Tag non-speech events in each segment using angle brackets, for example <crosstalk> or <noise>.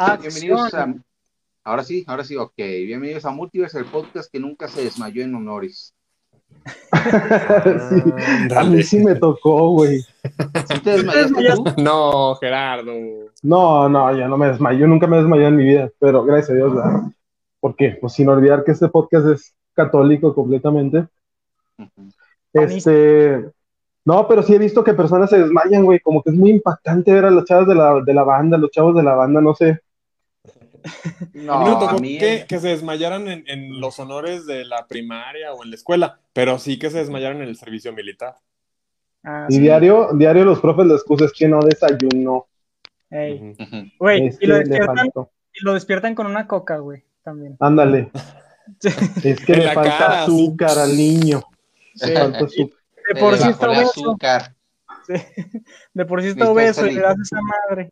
Bienvenidos a. Ahora sí, ahora sí, ok. Bienvenidos a Multiverse, el podcast que nunca se desmayó en honores. <laughs> sí, a mí sí me tocó, güey. ¿Sí te desmayaste tú? No, Gerardo. No, no, yo no me desmayo, nunca me he desmayado en mi vida, pero gracias a Dios, ¿verdad? Porque, pues sin olvidar que este podcast es católico completamente. Este, no, pero sí he visto que personas se desmayan, güey, como que es muy impactante ver a las chavas de la, de la banda, los chavos de la banda, no sé. No, a mí me tocó a mí- que, que se desmayaran en, en los honores de la primaria o en la escuela, pero sí que se desmayaran en el servicio militar. Ah, Y sí. diario, diario los profes la excusa es que no desayunó, Ey. Ujú. Ujú. Güey, es y lo despiertan, faltó. y lo despiertan con una coca, güey, también. Ándale, es que <laughs> le falta cara, azúcar al niño. Sí. Le falta azúcar. De por sí está obeso. azúcar. sí. De por sí está obeso y le das esa madre.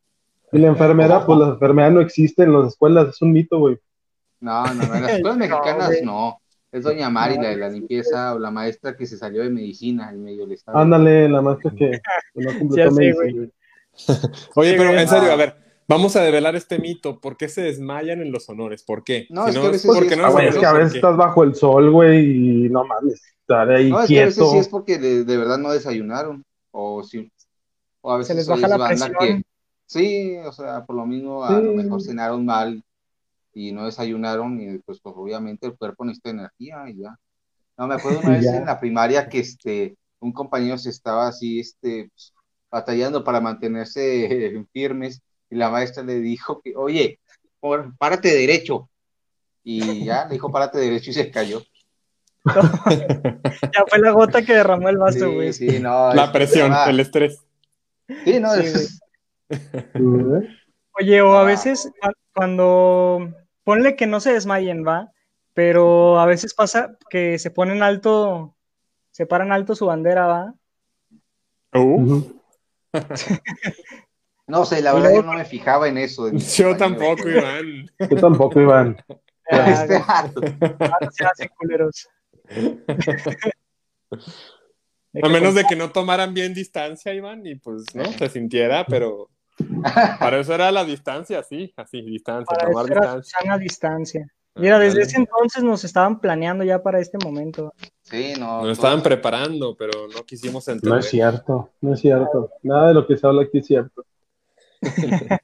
Y la enfermera, pues la <laughs> enfermedad no existe en las escuelas, es un mito, güey. No, no, no, en las escuelas <laughs> No, mexicanas no. Es doña Mari, la de la limpieza, o la maestra que se salió de medicina en medio del estado. Ándale, la maestra que, que no completó <laughs> Sí, medicina. güey. Oye, pero en serio, a ver, vamos a develar este mito. ¿Por qué se desmayan en los honores? ¿por qué? No, Si es que a veces porque sí es- no Ah, es es que a ¿por veces estás bajo el sol, güey, y no mames, estar ahí No, es que a veces quieto. sí es porque de, de verdad no desayunaron. O sí. O a veces Se les baja la presión. que. Sí, o sea, por lo mismo a Sí. lo mejor cenaron mal y no desayunaron y pues, pues, obviamente el cuerpo necesita energía y ya. No, me acuerdo una <laughs> vez ya. en la primaria que este un compañero se estaba así este pues, batallando para mantenerse <laughs> firmes y la maestra le dijo que, oye, por- párate derecho. Y ya le dijo párate derecho y se cayó. <laughs> Ya fue la gota que derramó el vaso, güey. Sí, sí, no. La es- presión, el estrés. Sí, no, Sí, es-. Oye, o a Ah. veces cu- cuando ponle que no se desmayen, va, pero a veces pasa que se ponen alto, se paran alto su bandera, va. Uh. <laughs> No sé, la verdad yo no me fijaba en eso. yo tampoco, Iván. Yo tampoco, Iván. <laughs> Este. Ah, se culeros. A menos de que no tomaran bien distancia, Iván, y pues no se sintiera, pero para eso era la distancia, sí, así, distancia, Para tomar eso distancia. Mira, desde Ándale. ese entonces nos estaban planeando ya para este momento. Sí, no. Nos estaban preparando, pero no quisimos entender. No es cierto, no es cierto. Nada de lo que se habla aquí es cierto. <laughs>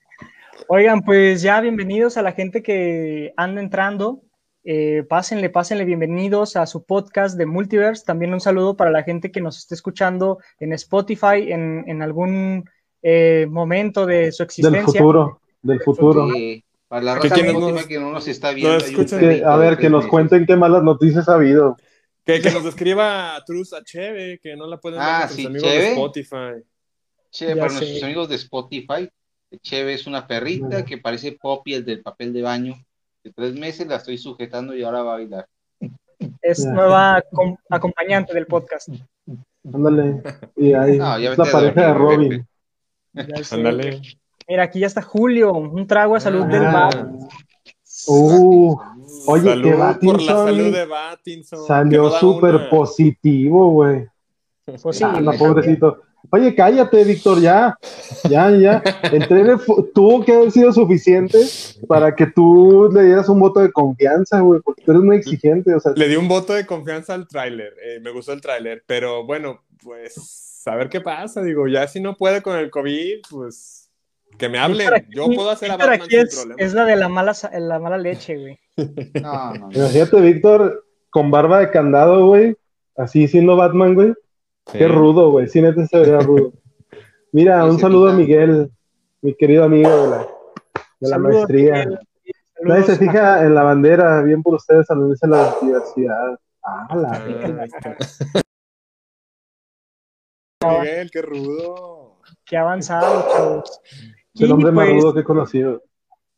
Oigan, pues ya bienvenidos a la gente que anda entrando. Eh, pásenle, pásenle bienvenidos a su podcast de Multiverse. También un saludo para la gente que nos esté escuchando en Spotify en, en algún eh, momento de su Del existencia. futuro, del futuro. Sí, para la Que raza última nos- que no nos está viendo. Que, a ver, que nos cuenten qué malas noticias ha habido. Que, que nos escriba Truz a Cheve, que no la pueden ver Ah, nuestros sí, amigos Cheve. de Spotify. Che, Ya para sé. nuestros amigos de Spotify, Cheve es una perrita que parece Poppy, el del papel de baño. De tres meses la estoy sujetando y ahora va a bailar. Es Ya. nueva acom- acompañante del podcast. Ándale. Y ahí <laughs> No, ya es la a pareja de Robin. Pepe. <laughs> Ándale. Mira, aquí ya está Julio, un trago a salud del Ah. bar. Uh, oye, que Salud por la salud de Battinson. que salió súper positivo, güey. Pues sí, Ah, no, me pobrecito. Oye, cállate, Víctor, ya. Ya, ya. El trailer tuvo que haber sido suficiente para que tú le dieras un voto de confianza, güey, porque tú eres muy exigente, o sea, Le di un voto de confianza al tráiler. eh, me gustó el tráiler, pero bueno, pues a ver qué pasa. Digo, ya si no puede con el COVID, pues que me hablen. Yo puedo hacer a Batman aquí sin es, problema. es la de la mala, la mala leche, güey. No, no, no. imagínate, Víctor, con barba de candado, güey, así siendo Batman, güey. Sí. Qué rudo, güey. Sí, neta se vería rudo. Mira, un saludo a. Miguel, mi querido amigo de la, de la Saludos, maestría. Miguel. Nadie se fija en la bandera, bien por ustedes, a la diversidad. Ah, la Ah. Miguel, qué rudo. Qué avanzado, chavos. El hombre más pues, rudo que he conocido.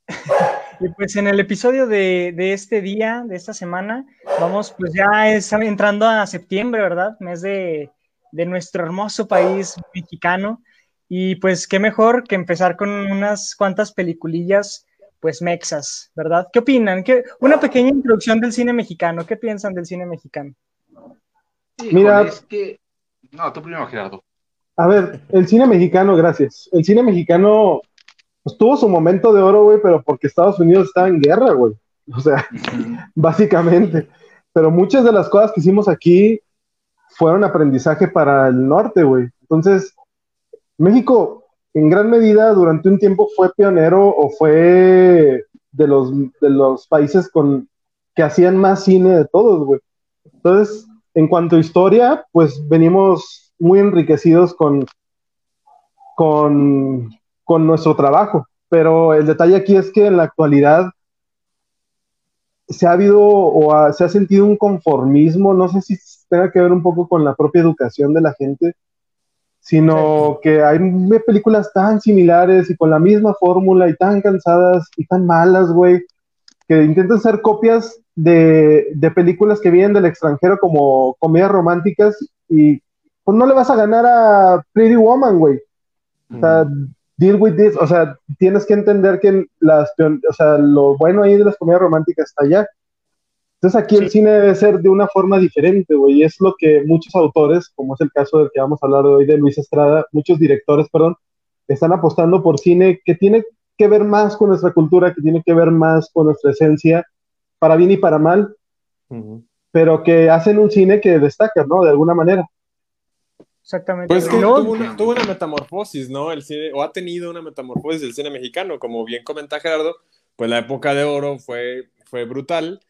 <laughs> y pues en el episodio de, de este día, de esta semana, vamos, pues ya es entrando a septiembre, ¿verdad? Mes de, de nuestro hermoso país mexicano. Y pues qué mejor que empezar con unas cuantas peliculillas, pues mexas, ¿verdad? ¿Qué opinan? ¿Qué, una pequeña introducción del cine mexicano. ¿Qué piensan del cine mexicano? Mira- es que. No, tú primero, Gerardo. A ver, el cine mexicano, gracias. El cine mexicano pues tuvo su momento de oro, güey, pero porque Estados Unidos estaba en guerra, güey. O sea, <laughs> básicamente. Pero muchas de las cosas que hicimos aquí fueron aprendizaje para el norte, güey. Entonces, México, en gran medida, durante un tiempo fue pionero o fue de los, de los países con, que hacían más cine de todos, güey. Entonces, en cuanto a historia, pues venimos muy enriquecidos con, con, con nuestro trabajo. Pero el detalle aquí es que en la actualidad se ha habido o ha- se ha sentido un conformismo, no sé si tenga que ver un poco con la propia educación de la gente, sino que hay películas tan similares y con la misma fórmula y tan cansadas y tan malas, güey, que intentan ser copias de, de películas que vienen del extranjero como comedias románticas y pues no le vas a ganar a Pretty Woman, güey. O sea, deal with this, o sea, tienes que entender que las, o sea, lo bueno ahí de las comedias románticas está allá. Entonces aquí el cine debe ser de una forma diferente, güey, y es lo que muchos autores, como es el caso del que vamos a hablar hoy de Luis Estrada, muchos directores, perdón, están apostando por cine que tiene que ver más con nuestra cultura, que tiene que ver más con nuestra esencia, para bien y para mal, pero que hacen un cine que destaca, ¿no? De alguna manera. Exactamente. Pues que luego- tuvo una, tuvo una metamorfosis, ¿no? El cine, o ha tenido una metamorfosis del cine mexicano, como bien comenta Gerardo, pues la época de oro fue, fue brutal,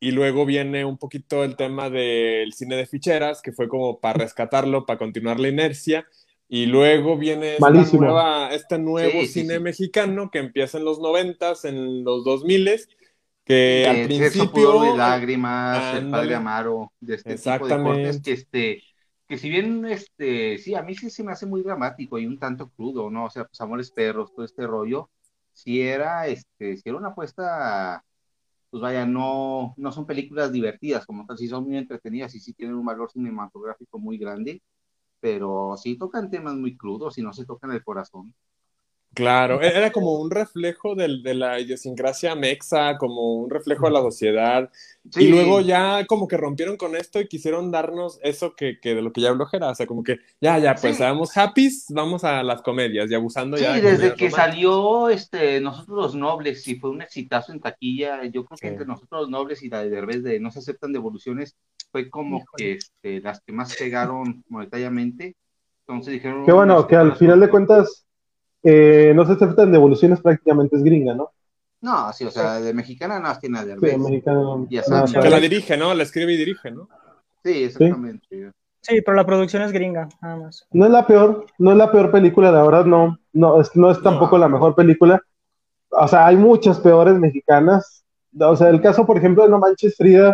y luego viene un poquito el tema del cine de ficheras, que fue como para rescatarlo, para continuar la inercia, y luego viene esta nueva, este nuevo Sí, cine sí. mexicano que empieza en los noventas, en los dos miles, que al principio... y lágrimas, el padre Amaro, de este tipo de Exactamente. cortes que este, que si bien este, sí, a mí sí se me hace muy dramático y un tanto crudo, ¿no? O sea, pues Amores Perros, todo este rollo, si era, este, si era una apuesta, pues vaya, no, no son películas divertidas, como tal, sí son muy entretenidas y sí tienen un valor cinematográfico muy grande, pero sí tocan temas muy crudos y no se tocan el corazón. Claro, era como un reflejo del- de la idiosincrasia mexa, como un reflejo de la sociedad. Sí. Y luego ya como que rompieron con esto y quisieron darnos eso que, que de lo que ya habló Jera, o sea, como que ya, ya, pues Sí. seamos happy, vamos a las comedias y abusando Sí, ya. de desde que románticas. salió este, Nosotros los Nobles y fue un exitazo en taquilla, yo creo que Sí. entre Nosotros los Nobles y la de Derbez de No se aceptan devoluciones fue como Híjole. que este, las que más pegaron monetariamente. Entonces dijeron... Qué bueno, que al final de cuentas, eh, no se aceptan devoluciones, prácticamente es gringa, ¿no? No, sí, o sea, de mexicana no tiene Sí, mexicano. Ya nada sabes. Que que la dirige, ¿no? La escribe y dirige, ¿no? Sí, exactamente. Sí, pero la producción es gringa, nada más. No es la peor, no es la peor película, la verdad, no. No es, no es tampoco No. la mejor película. O sea, hay muchas peores mexicanas. O sea, el caso, por ejemplo, de No Manches Frida,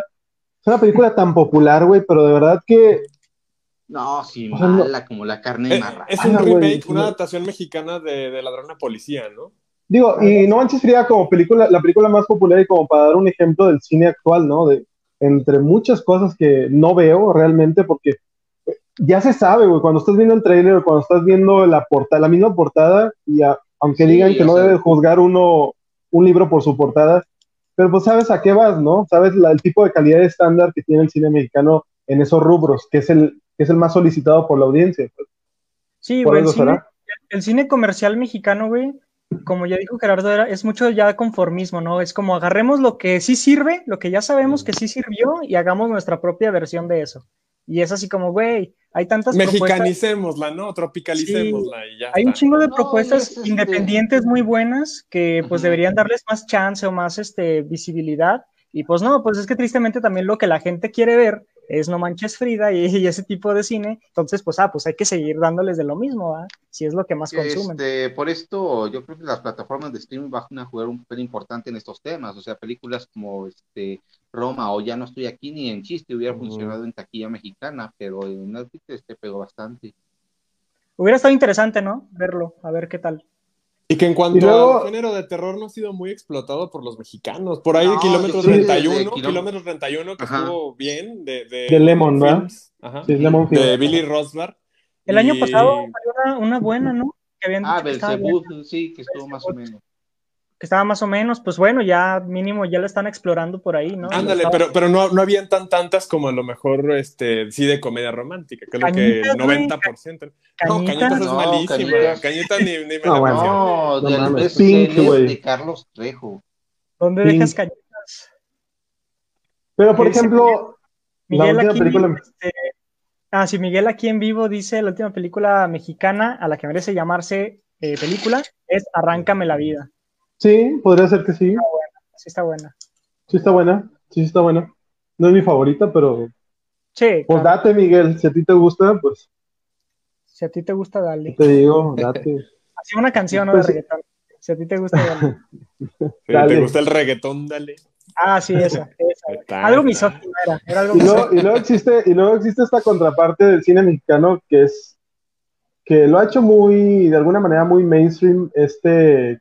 es una película tan popular, güey, pero de verdad que No, sí, mala como la carne Es, marrana. es un Ah, remake, una adaptación mexicana de, de Ladrón a Policía, ¿no? Digo, y No Manches Frida como película, la película más popular y como para dar un ejemplo del cine actual, ¿no? De, entre muchas cosas que no veo realmente, porque ya se sabe, güey, cuando estás viendo el trailer, cuando estás viendo la portada, la misma portada, y a- aunque Sí, digan que no sea- debe juzgar uno un libro por su portada, pero pues sabes a qué vas, ¿no? Sabes la- el tipo de calidad estándar que tiene el cine mexicano en esos rubros, que es el, que es el más solicitado por la audiencia. pues, Sí, güey, el cine, el cine comercial mexicano, güey, como ya dijo Gerardo, era, es mucho ya conformismo, ¿no? Es como agarremos lo que sí sirve, lo que ya sabemos que sí sirvió y hagamos nuestra propia versión de eso. Y es así como, güey, hay tantas propuestas, Mexicanicémosla, ¿no? Tropicalicémosla y ya hay un chingo de No, propuestas es este- independientes muy buenas que pues deberían darles más chance o más este, visibilidad. Y pues no, pues es que tristemente también lo que la gente quiere ver es No Manches Frida y, y ese tipo de cine. Entonces, pues, ah, pues hay que seguir dándoles de lo mismo, ¿ah? Si es lo que más consumen. Este, por esto, yo creo que las plataformas de streaming van a jugar un papel importante en estos temas. O sea, películas como este Roma o Ya no estoy aquí ni en chiste hubiera funcionado en taquilla mexicana, pero en Netflix este pegó bastante. Hubiera estado interesante, ¿no? Verlo, a ver qué tal. Y que en cuanto luego- al género de terror no ha sido muy explotado por los mexicanos. Por ahí No, kilómetro que 31, desde kilómetro- kilómetro 31 que Ajá. estuvo bien de, de, De Lemon, ¿verdad? Ajá. Sí, es Lemon de Film. Billy Rosbar. El año pasado salió una, una buena, ¿no? Que habían Ah, Belzebub, sí, que estuvo más o menos. Que estaba más o menos, pues bueno, ya mínimo ya lo están explorando por ahí, ¿no? Ándale, Estaba- pero, pero no, no habían tan tantas como a lo mejor, este, sí, de comedia romántica, que es lo que el Cañitas, güey. 90%. No, Cañitas. Es No, malísima. Cañitas. Ni, ni me No, la. No, No de Carlos Trejo. ¿Dónde dejas cañitas? Pero, por ejemplo, la Miguel última aquí, película. este, ah, sí, Miguel aquí en vivo dice la última película mexicana a la que merece llamarse eh, película es Arráncame la vida. Sí, podría ser que sí. Sí está buena. Sí está buena. Sí está buena. No es mi favorita, pero Sí, pues claro. date, Miguel. Si a ti te gusta, pues si a ti te gusta, dale. te digo, date. <laughs> Así una canción ¿no? Pues reggaetón. Si a ti te gusta, dale. <laughs> Si Dale. te gusta el reggaetón, dale. Ah, sí, esa. <laughs> esa. Algo misógino era. Era algo Y luego, y luego existe, y luego existe esta contraparte del cine mexicano que es que lo ha hecho muy, de alguna manera, muy mainstream, este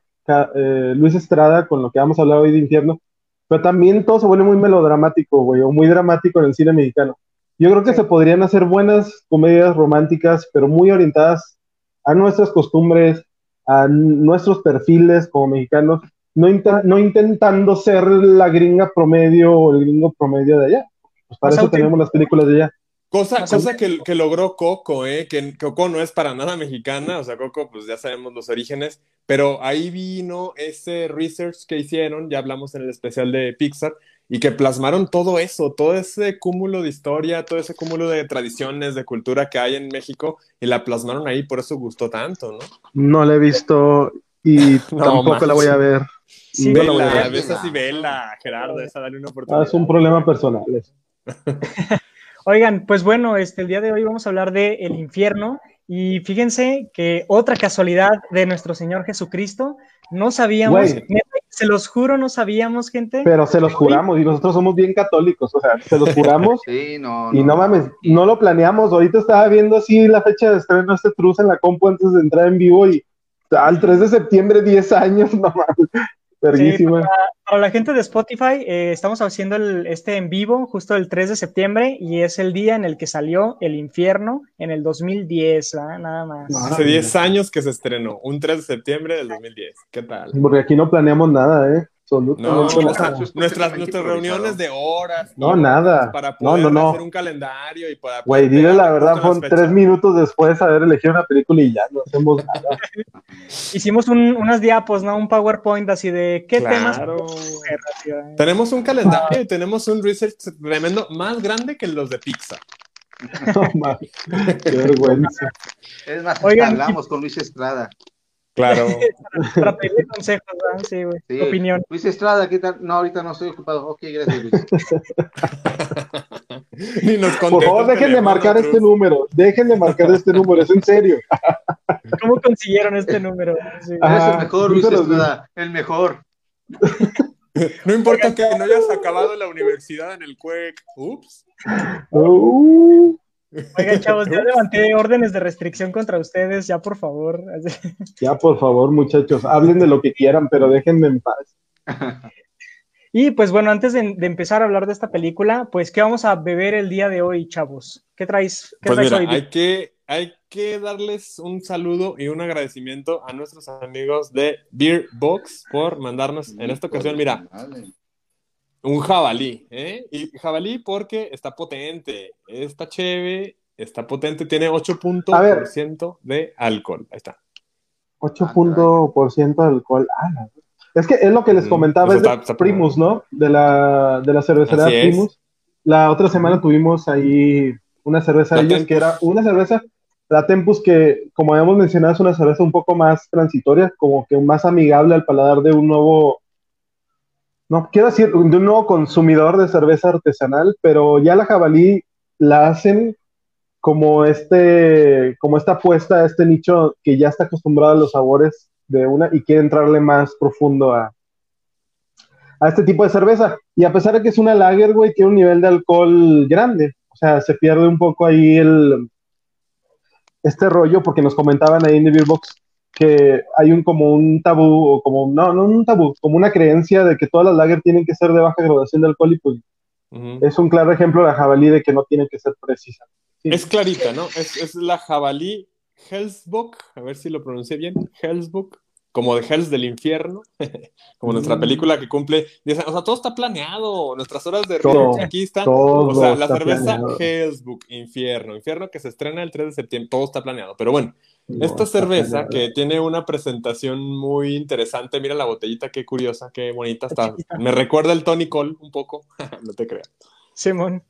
eh, Luis Estrada, con lo que vamos a hablar hoy de infierno, pero también todo se vuelve muy melodramático, güey, o muy dramático en el cine mexicano. Yo creo que Sí. se podrían hacer buenas comedias románticas, pero muy orientadas a nuestras costumbres, a nuestros perfiles como mexicanos, no, inten- no intentando ser la gringa promedio o el gringo promedio de allá. Pues para eso tenemos las películas de allá. Cosa, cosa que, que logró Coco, ¿eh? que Coco no es para nada mexicana, o sea, Coco, pues ya sabemos los orígenes, pero ahí vino ese research que hicieron, ya hablamos en el especial de Pixar, y que plasmaron todo eso, todo ese cúmulo de historia, todo ese cúmulo de tradiciones, de cultura que hay en México, y la plasmaron ahí, por eso gustó tanto, ¿no? No la he visto y <laughs> No, tampoco la voy a ver. Sí, no la voy a Vela, ver. ves así, vela, Gerardo, esa dale una Ah, oportunidad. es un problema personal. <laughs> Oigan, pues bueno, este, el día de hoy vamos a hablar de el infierno y fíjense que otra casualidad de nuestro Señor Jesucristo, no sabíamos, Güey. se los juro, no sabíamos, gente. Pero se los juramos y nosotros somos bien católicos, o sea, se los juramos <laughs> Sí, no. y no mames, no lo planeamos. Ahorita estaba viendo así la fecha de estreno de este Truz en la compu antes de entrar en vivo y al 3 de septiembre, 10 años, <laughs> no mames. Verguísima. Para la gente de Spotify, eh, estamos haciendo el, este en vivo justo el 3 de septiembre y es el día en el que salió El Infierno en el 2010, ¿ah? nada más. No. Hace 10 años que se estrenó, un 3 de septiembre del 2010. ¿Qué tal? Porque aquí no planeamos nada, ¿eh? No, Absolutamente nada. nuestras, reuniones de horas. No, y nada. Para No, poder no, no. hacer un calendario y para Güey, dile la verdad, fueron tres minutos después de haber elegido una película y ya no hacemos nada. <laughs> Hicimos un- unas diapos, ¿no? Un PowerPoint así de qué temas. Tenemos un calendario y tenemos un research tremendo, más grande que los de Pixar. <laughs> No qué vergüenza. Es más, Oigan, hablamos con Luis Estrada. Claro. <laughs> Para pedir consejos, ¿verdad? Sí, güey. Sí. Opinión. Luis Estrada, ¿qué tal? No, ahorita no estoy ocupado. Ok, gracias, Luis. <laughs> Ni nos Por favor, dejen de marcar este número. Dejen de marcar este número, es en serio. <laughs> ¿Cómo consiguieron este número? Sí. Ah, Eres el mejor, Luis Estrada. El mejor. No importa que no hayas acabado la universidad en el CUEC. Ups. Uh, Oigan, <laughs> chavos, ya levanté órdenes de restricción contra ustedes, ya por favor. <laughs> ya, por favor, muchachos, hablen de lo que quieran, pero déjenme en paz. Y pues bueno, antes de, de empezar a hablar de esta película, pues, ¿qué vamos a beber el día de hoy, chavos? ¿Qué traes? ¿Qué Pues traes mira, hoy? hay que, hay que darles un saludo y un agradecimiento a nuestros amigos de Beer Box por mandarnos en esta ocasión, mira, un jabalí, ¿eh? Y jabalí porque está potente, está chévere, está potente, tiene 8% A ver. por ciento de alcohol. Ahí está. 8% de alcohol. Ah, Es que es lo que les Ujú. comentaba, es de está- está Primus, ¿no? De la, de la cervecería Así es. Primus. La otra semana tuvimos ahí una cerveza de ellos que era una cerveza, la Tempus, que como habíamos mencionado, es una cerveza un poco más transitoria, como que más amigable al paladar de un nuevo, no quiero decir, de un nuevo consumidor de cerveza artesanal, pero ya la jabalí la hacen como este, como esta apuesta este nicho que ya está acostumbrado a los sabores de una y quiere entrarle más profundo a, a este tipo de cerveza. Y a pesar de que es una lager, güey, tiene un nivel de alcohol grande. O sea, se pierde un poco ahí el este rollo, porque nos comentaban ahí en The Beer Box que hay un como un tabú, o como, no, no un tabú, como una creencia de que todas las lager tienen que ser de baja graduación de alcohol y pues es un claro ejemplo de la jabalí de que no tiene que ser precisa. Sí. Es clarita, ¿no? Es, es la jabalí Hellsbock, a ver si lo pronuncié bien, Hellsbock como de Hells del Infierno, <laughs> como nuestra Mm. película que cumple, dice, o sea, todo está planeado, nuestras horas de Todo, aquí están, todo o sea, la cerveza planeado. Hellsbook, Infierno, Infierno que se estrena el 3 de septiembre, todo está planeado, pero bueno, No, esta cerveza planeado. que tiene una presentación muy interesante, mira la botellita, qué curiosa, qué bonita Está está, chiquita. me recuerda el Tony Cole un poco, <laughs> no te creas. Simón.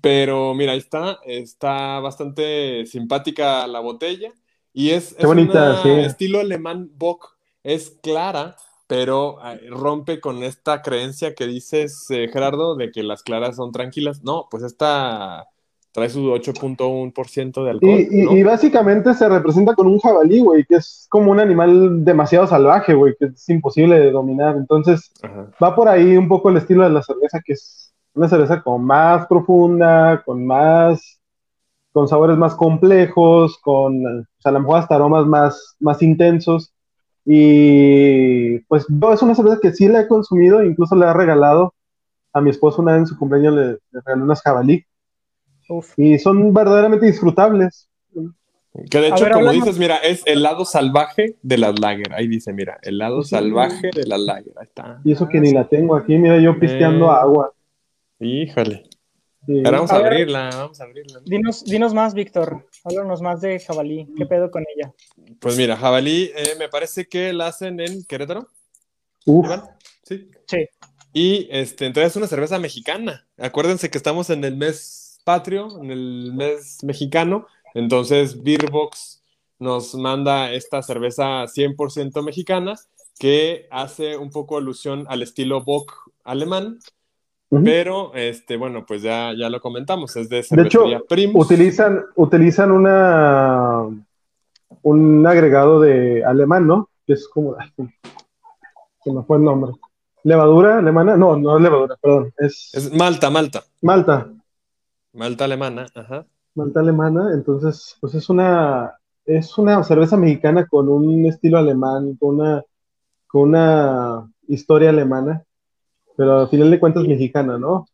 Pero mira, ahí está, está bastante simpática la botella y es, Qué es bonita, una sí. estilo alemán Bock, es clara, pero eh, rompe con esta creencia que dices, eh, Gerardo, de que las claras son tranquilas. No, pues esta trae su 8.1% de alcohol, Y, y- ¿no? y básicamente se representa con un jabalí, güey, que es como un animal demasiado salvaje, güey, que es imposible de dominar. Entonces, Ajá. va por ahí un poco el estilo de la cerveza, que es una cerveza como más profunda, con más, con sabores más complejos, con, o sea, a lo mejor hasta aromas más, más intensos. Y pues yo es una cerveza que sí la he consumido, incluso le he regalado a mi esposo una vez en su cumpleaños, le, le regalé unas jabalí, Uf. y son verdaderamente disfrutables. Que de hecho, ver, como dices, mira, es el lado salvaje de las lager. Ahí dice, mira, el lado Sí. salvaje de las lager. Ahí está. Y eso que ni la tengo aquí, mira, yo pisteando Eh. agua. Híjole. Sí. Vamos a, A ver. abrirla, vamos a abrirla. Dinos, dinos más, Víctor. Háblanos más de jabalí. ¿Qué pedo con ella? Pues mira, jabalí, eh, me parece que la hacen en Querétaro, Uf. Sí. Sí. Y este, entonces es una cerveza mexicana. Acuérdense que estamos en el mes patrio, en el mes mexicano. Entonces, Beerbox nos manda esta cerveza 100% mexicana que hace un poco alusión al estilo Bock alemán. Pero, este, bueno, pues ya, ya lo comentamos, es de De hecho, Primus. utilizan, utilizan una un agregado de alemán, ¿no? Que es como se me fue el nombre. ¿Levadura alemana? No, no es levadura, perdón. Es, Es Malta, Malta. Malta. Malta alemana, ajá. Malta alemana. Entonces, pues es una es una cerveza mexicana con un estilo alemán, con una con una historia alemana, pero al final de cuentas mexicana, ¿no?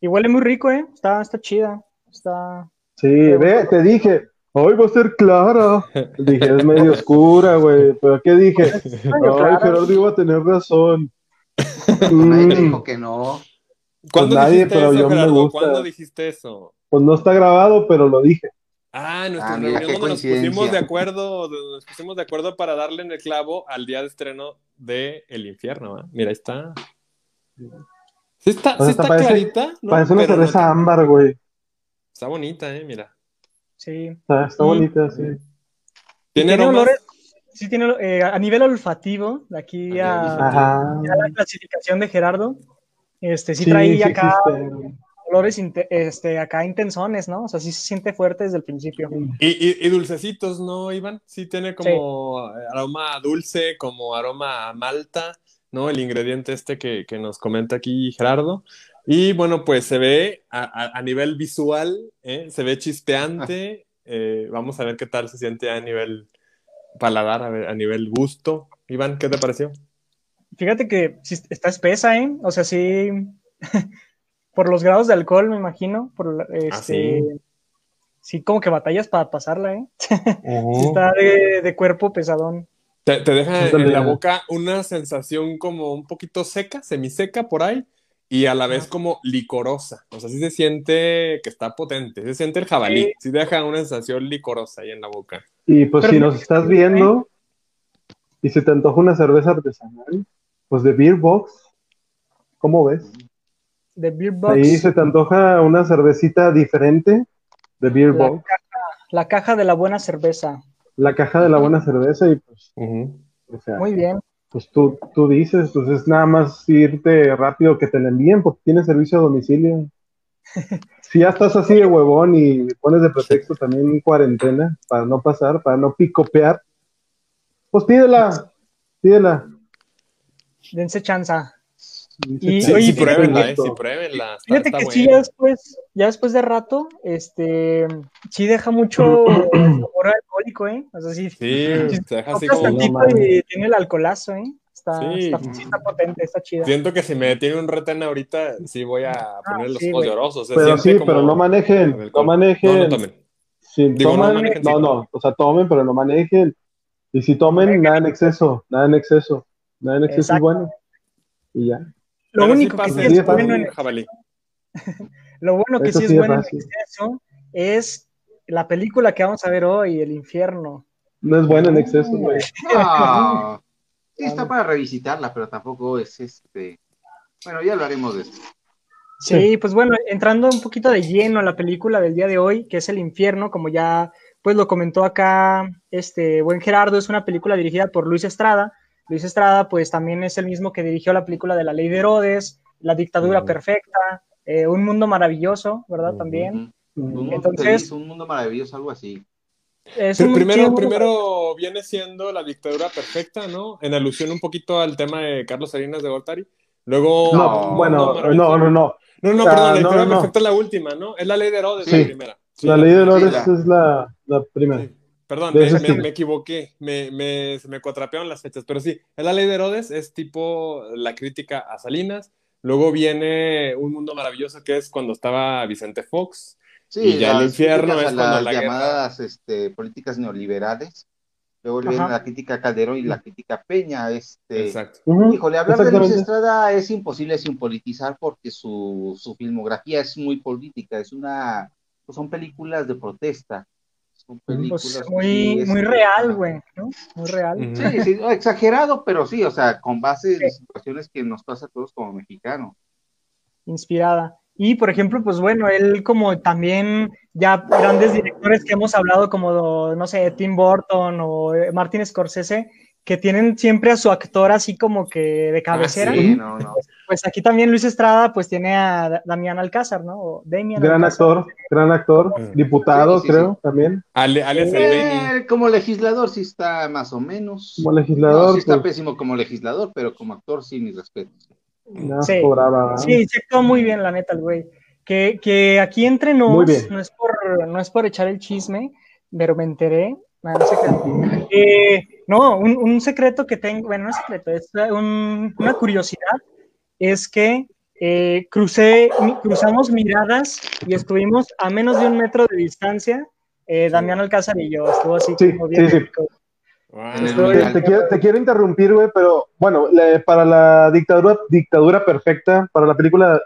Y huele muy rico, ¿eh? Está, está chida. Está. Sí, ve, te dije, hoy va a ser clara. Dije, es medio oscura, güey. Pero ¿qué dije? Ay. Gerardo iba a tener razón. <laughs> Nadie Mm, te dijo que no. ¿Cuándo nadie, dijiste pero eso, yo me gusta. ¿Cuándo dijiste eso? Pues no está grabado, pero lo dije. Ah, nuestra Ah, mira, reunión nos pusimos de acuerdo, nos pusimos de acuerdo para darle en el clavo al día de estreno de El Infierno, ¿ah? Mira, ahí está. Sí está, sí hasta está parece- clarita, ¿no? Parece una no cerveza ámbar, güey. Está bonita, eh, mira. Sí. Está, está Y- bonita, sí. Tiene, Tiene olores. Sí, tiene eh, a nivel olfativo, de aquí A la clasificación de Gerardo. Este, sí, Sí, trae sí acá existe. olores este, acá intensones, ¿no? O sea, sí se siente fuerte desde el principio. Y, y- y dulcecitos, ¿no, Iván? Sí tiene como aroma dulce, como aroma a malta, ¿no? El ingrediente este que, que nos comenta aquí Gerardo. Y bueno, pues se ve a, a- a nivel visual, ¿eh? se ve chispeante. <laughs> Eh, vamos a ver qué tal se siente a nivel paladar, a, ver, a nivel gusto. Iván, ¿qué te pareció? Fíjate que está espesa, ¿eh? O sea, sí. <laughs> por los grados de alcohol, me imagino. Por, la- este, sí. como que batallas para pasarla, ¿eh? <laughs> Sí está de, de cuerpo pesadón. Te, te deja en la boca una sensación como un poquito seca, semiseca por ahí, y a la vez como licorosa. O sea, sí se siente que está potente, se siente el jabalí, Sí. sí deja una sensación licorosa ahí en la boca. Y pues Pero si no- nos estás viendo y se te antoja una cerveza artesanal, pues de Beer Box, ¿cómo ves? De Beer Box. Ahí se te antoja una cervecita diferente de Beer La Box, La caja de la buena cerveza. La caja de la buena cerveza y pues, o sea, Muy bien. pues tú, tú dices, pues es nada más irte rápido que te la envíen porque tiene servicio a domicilio. <laughs> Si ya estás así de huevón y pones de pretexto también cuarentena para no pasar, para no picopear, pues pídela, pídela. Dense chanza. Y- Sí, oye, sí, fíjate pruébenla, que- eh, sí, pruébenla. Está, Fíjate está que sí, buena. ya después, ya después de rato, este, sí deja mucho sabor alcohólico, ¿eh? O sea, sí, Sí, se deja así como... no mames. y tiene el alcoholazo, ¿eh? Está, Sí. está, sí está potente, está chida. Siento que si me detiene un retén ahorita, sí voy a poner los Ah, sí, ojos llorosos. Pero sí, como- pero no manejen, no manejen. No, no tomen. Sí, Digo, no manejen, no, sí. no, o sea, tomen, pero no manejen. Y si tomen, nada en exceso, nada en exceso, nada en exceso es bueno. Y ya. Lo Pero único que sí sí es bueno en jabalí. <laughs> Lo bueno que Eso sí es sí es bueno en exceso es la película que vamos a ver hoy, El Infierno. No es bueno en exceso, güey. No. Sí, está para revisitarla, pero tampoco es este. Bueno, ya hablaremos de esto. Sí, pues bueno, entrando un poquito de lleno a la película del día de hoy, que es El Infierno, como ya pues lo comentó acá este buen Gerardo, es una película dirigida por Luis Estrada. Luis Estrada pues también es el mismo que dirigió la película de La Ley de Herodes, La Dictadura. Perfecta, eh, Un Mundo Maravilloso, ¿verdad? También. Un mundo Entonces- feliz, un mundo maravilloso, algo así. Es Sí, un- sí, primero, primero viene siendo la dictadura perfecta, ¿no? En alusión un poquito al tema de Carlos Salinas de Gortari. Luego. No, No, bueno, no, no, no. No, no, Ah, perdón, la no, dictadura no, no. perfecta es la última, ¿no? Es la ley de Herodes, Sí. la primera. Sí, La ley de sí, Lores la- es la, la primera. Perdón, De me, me- me equivoqué, me, me, se me cuatrapearon las fechas, pero sí, es la ley de Herodes, es tipo la crítica a Salinas, luego viene Un Mundo Maravilloso, que es cuando estaba Vicente Fox, Sí, Y ya el infierno es cuando las la guerra- llamadas este, políticas neoliberales. Luego viene la crítica a Calderón y la crítica a Peña. Este, exacto. Híjole, hablar de Luis. Estrada es imposible sin politizar porque su, su filmografía es muy política, es una, pues son películas de protesta. Son películas pues, muy, sí, muy real, güey, ¿no? Muy real. Ujú. Sí, sí, no, exagerado, pero sí, o sea, con base de situaciones que nos pasa a todos como mexicanos. inspirada. Y por ejemplo, pues bueno, él como también ya grandes directores que hemos hablado como, no sé, Tim Burton o eh, Martin Scorsese, que tienen siempre a su actor así como que de cabecera. Sí, no, no. Pues aquí también Luis Estrada pues tiene a Da- Damián Alcázar, ¿no? O Damian Gran Alcázar. actor, gran actor, diputado, Sí, sí, creo, también. Ale, Alex. Eh, como legislador sí está más o menos. Como No, legislador, sí está pues, pésimo como legislador, pero como actor sí, mis respetos. no, Sí. Sí, se actuó muy bien, la neta, el güey. Que, que aquí entre nos, no es, por, no es por echar el chisme, pero me enteré. No, no. Eh, no, un, un secreto que tengo, bueno, no es secreto, es un- una curiosidad, es que eh, crucé, cruzamos miradas y estuvimos a menos de un metro de distancia, eh, Damián Alcázar y yo, estuvo así Sí, como bien sí, sí. Wow. Te quiero, te quiero interrumpir, güey, pero bueno, le- para la dictadura, dictadura perfecta, para la película,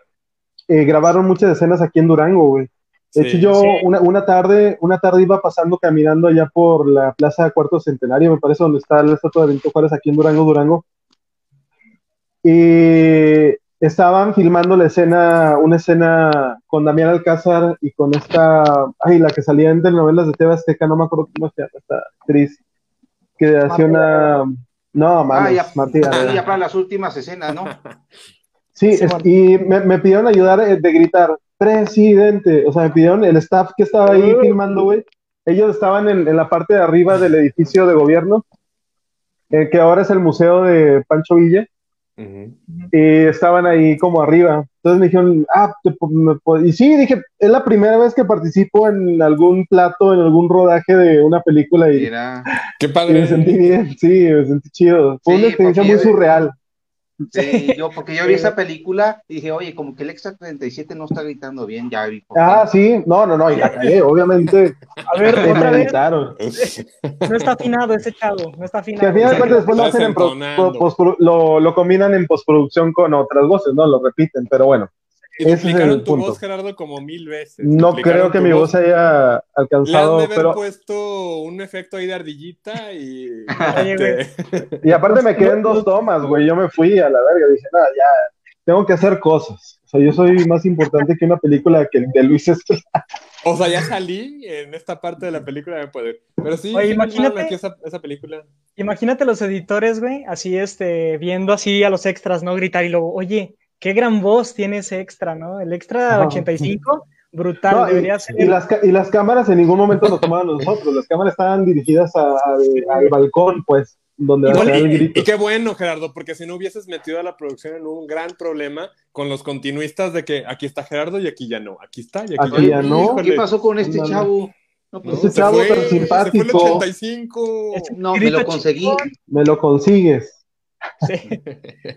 eh, grabaron muchas escenas aquí en Durango, güey. De Sí. hecho, yo Sí. una, una tarde, una tarde iba pasando caminando allá por la Plaza Cuarto Centenario, me parece, donde está la estatua de Benito Juárez aquí en Durango, Durango. Y estaban filmando la escena, una escena con Damián Alcázar y con esta, ay, la que salía en telenovelas de TV Azteca, no me acuerdo cómo se llama esta actriz, que hacía una, no, Ah, mames, ya, Martí, a ver. sí, ya para las últimas escenas, ¿no? Sí, Sí, es- y me, me pidieron ayudar eh, de gritar, presidente, o sea, me pidieron el staff que estaba ahí filmando, güey, ellos estaban en, en la parte de arriba del edificio de gobierno, eh, que ahora es el museo de Pancho Villa, y estaban ahí como arriba. Entonces me dijeron, ah, te po- me po-". y sí, dije, es la primera vez que participo en algún plato, en algún rodaje de una película y, Era, Qué y padre. me sentí bien, sí, me sentí chido. Fue Sí, una experiencia muy yo- surreal. Sí, <laughs> yo, porque yo vi esa película y dije, oye, como que el extra 37 no está gritando bien, ya vi. Ah, sí, no, no, no, y la cagué, <laughs> obviamente. A ver, me otra vez, gritaron. <laughs> no está afinado ese chavo, no está Que al afinado. final de cuentas después lo, hacen en pro- lo, lo combinan en postproducción con otras voces, ¿no? Lo repiten, pero bueno, duplicaron el tu punto. voz, Gerardo, como mil veces. no creo que mi voz haya Le han alcanzado, de haber pero puesto un efecto ahí de ardillita y. <laughs> Este, y aparte me quedé en dos tomas, güey, yo me fui a la verga, dije, nada, ya, tengo que hacer cosas. O sea, yo soy más importante que una película que de Luis Estrada. O sea, ya salí en esta parte de la película de poder. Pero sí, Oye, imagínate- esa, esa película. Imagínate los editores, güey, así este, viendo así a los extras, ¿no? Gritar y luego, oye, qué gran voz tiene ese extra, ¿no? El extra Ajá. 85, brutal, No, y, debería ser. y las, y las cámaras en ningún momento nos tomaban nosotros, las cámaras estaban dirigidas a- a- al balcón, pues, donde Y, el y- grito. y qué bueno, Gerardo, porque si no hubieses metido a la producción en un gran problema con los continuistas de que aquí está Gerardo y aquí ya no, aquí está y aquí Aquí ya ya no. ¿Qué pasó con este No, chavo? No, pues, Ese se chavo fue, tan se fue el simpático. 85. Ese no, me lo conseguí. Me lo consigues. Sí.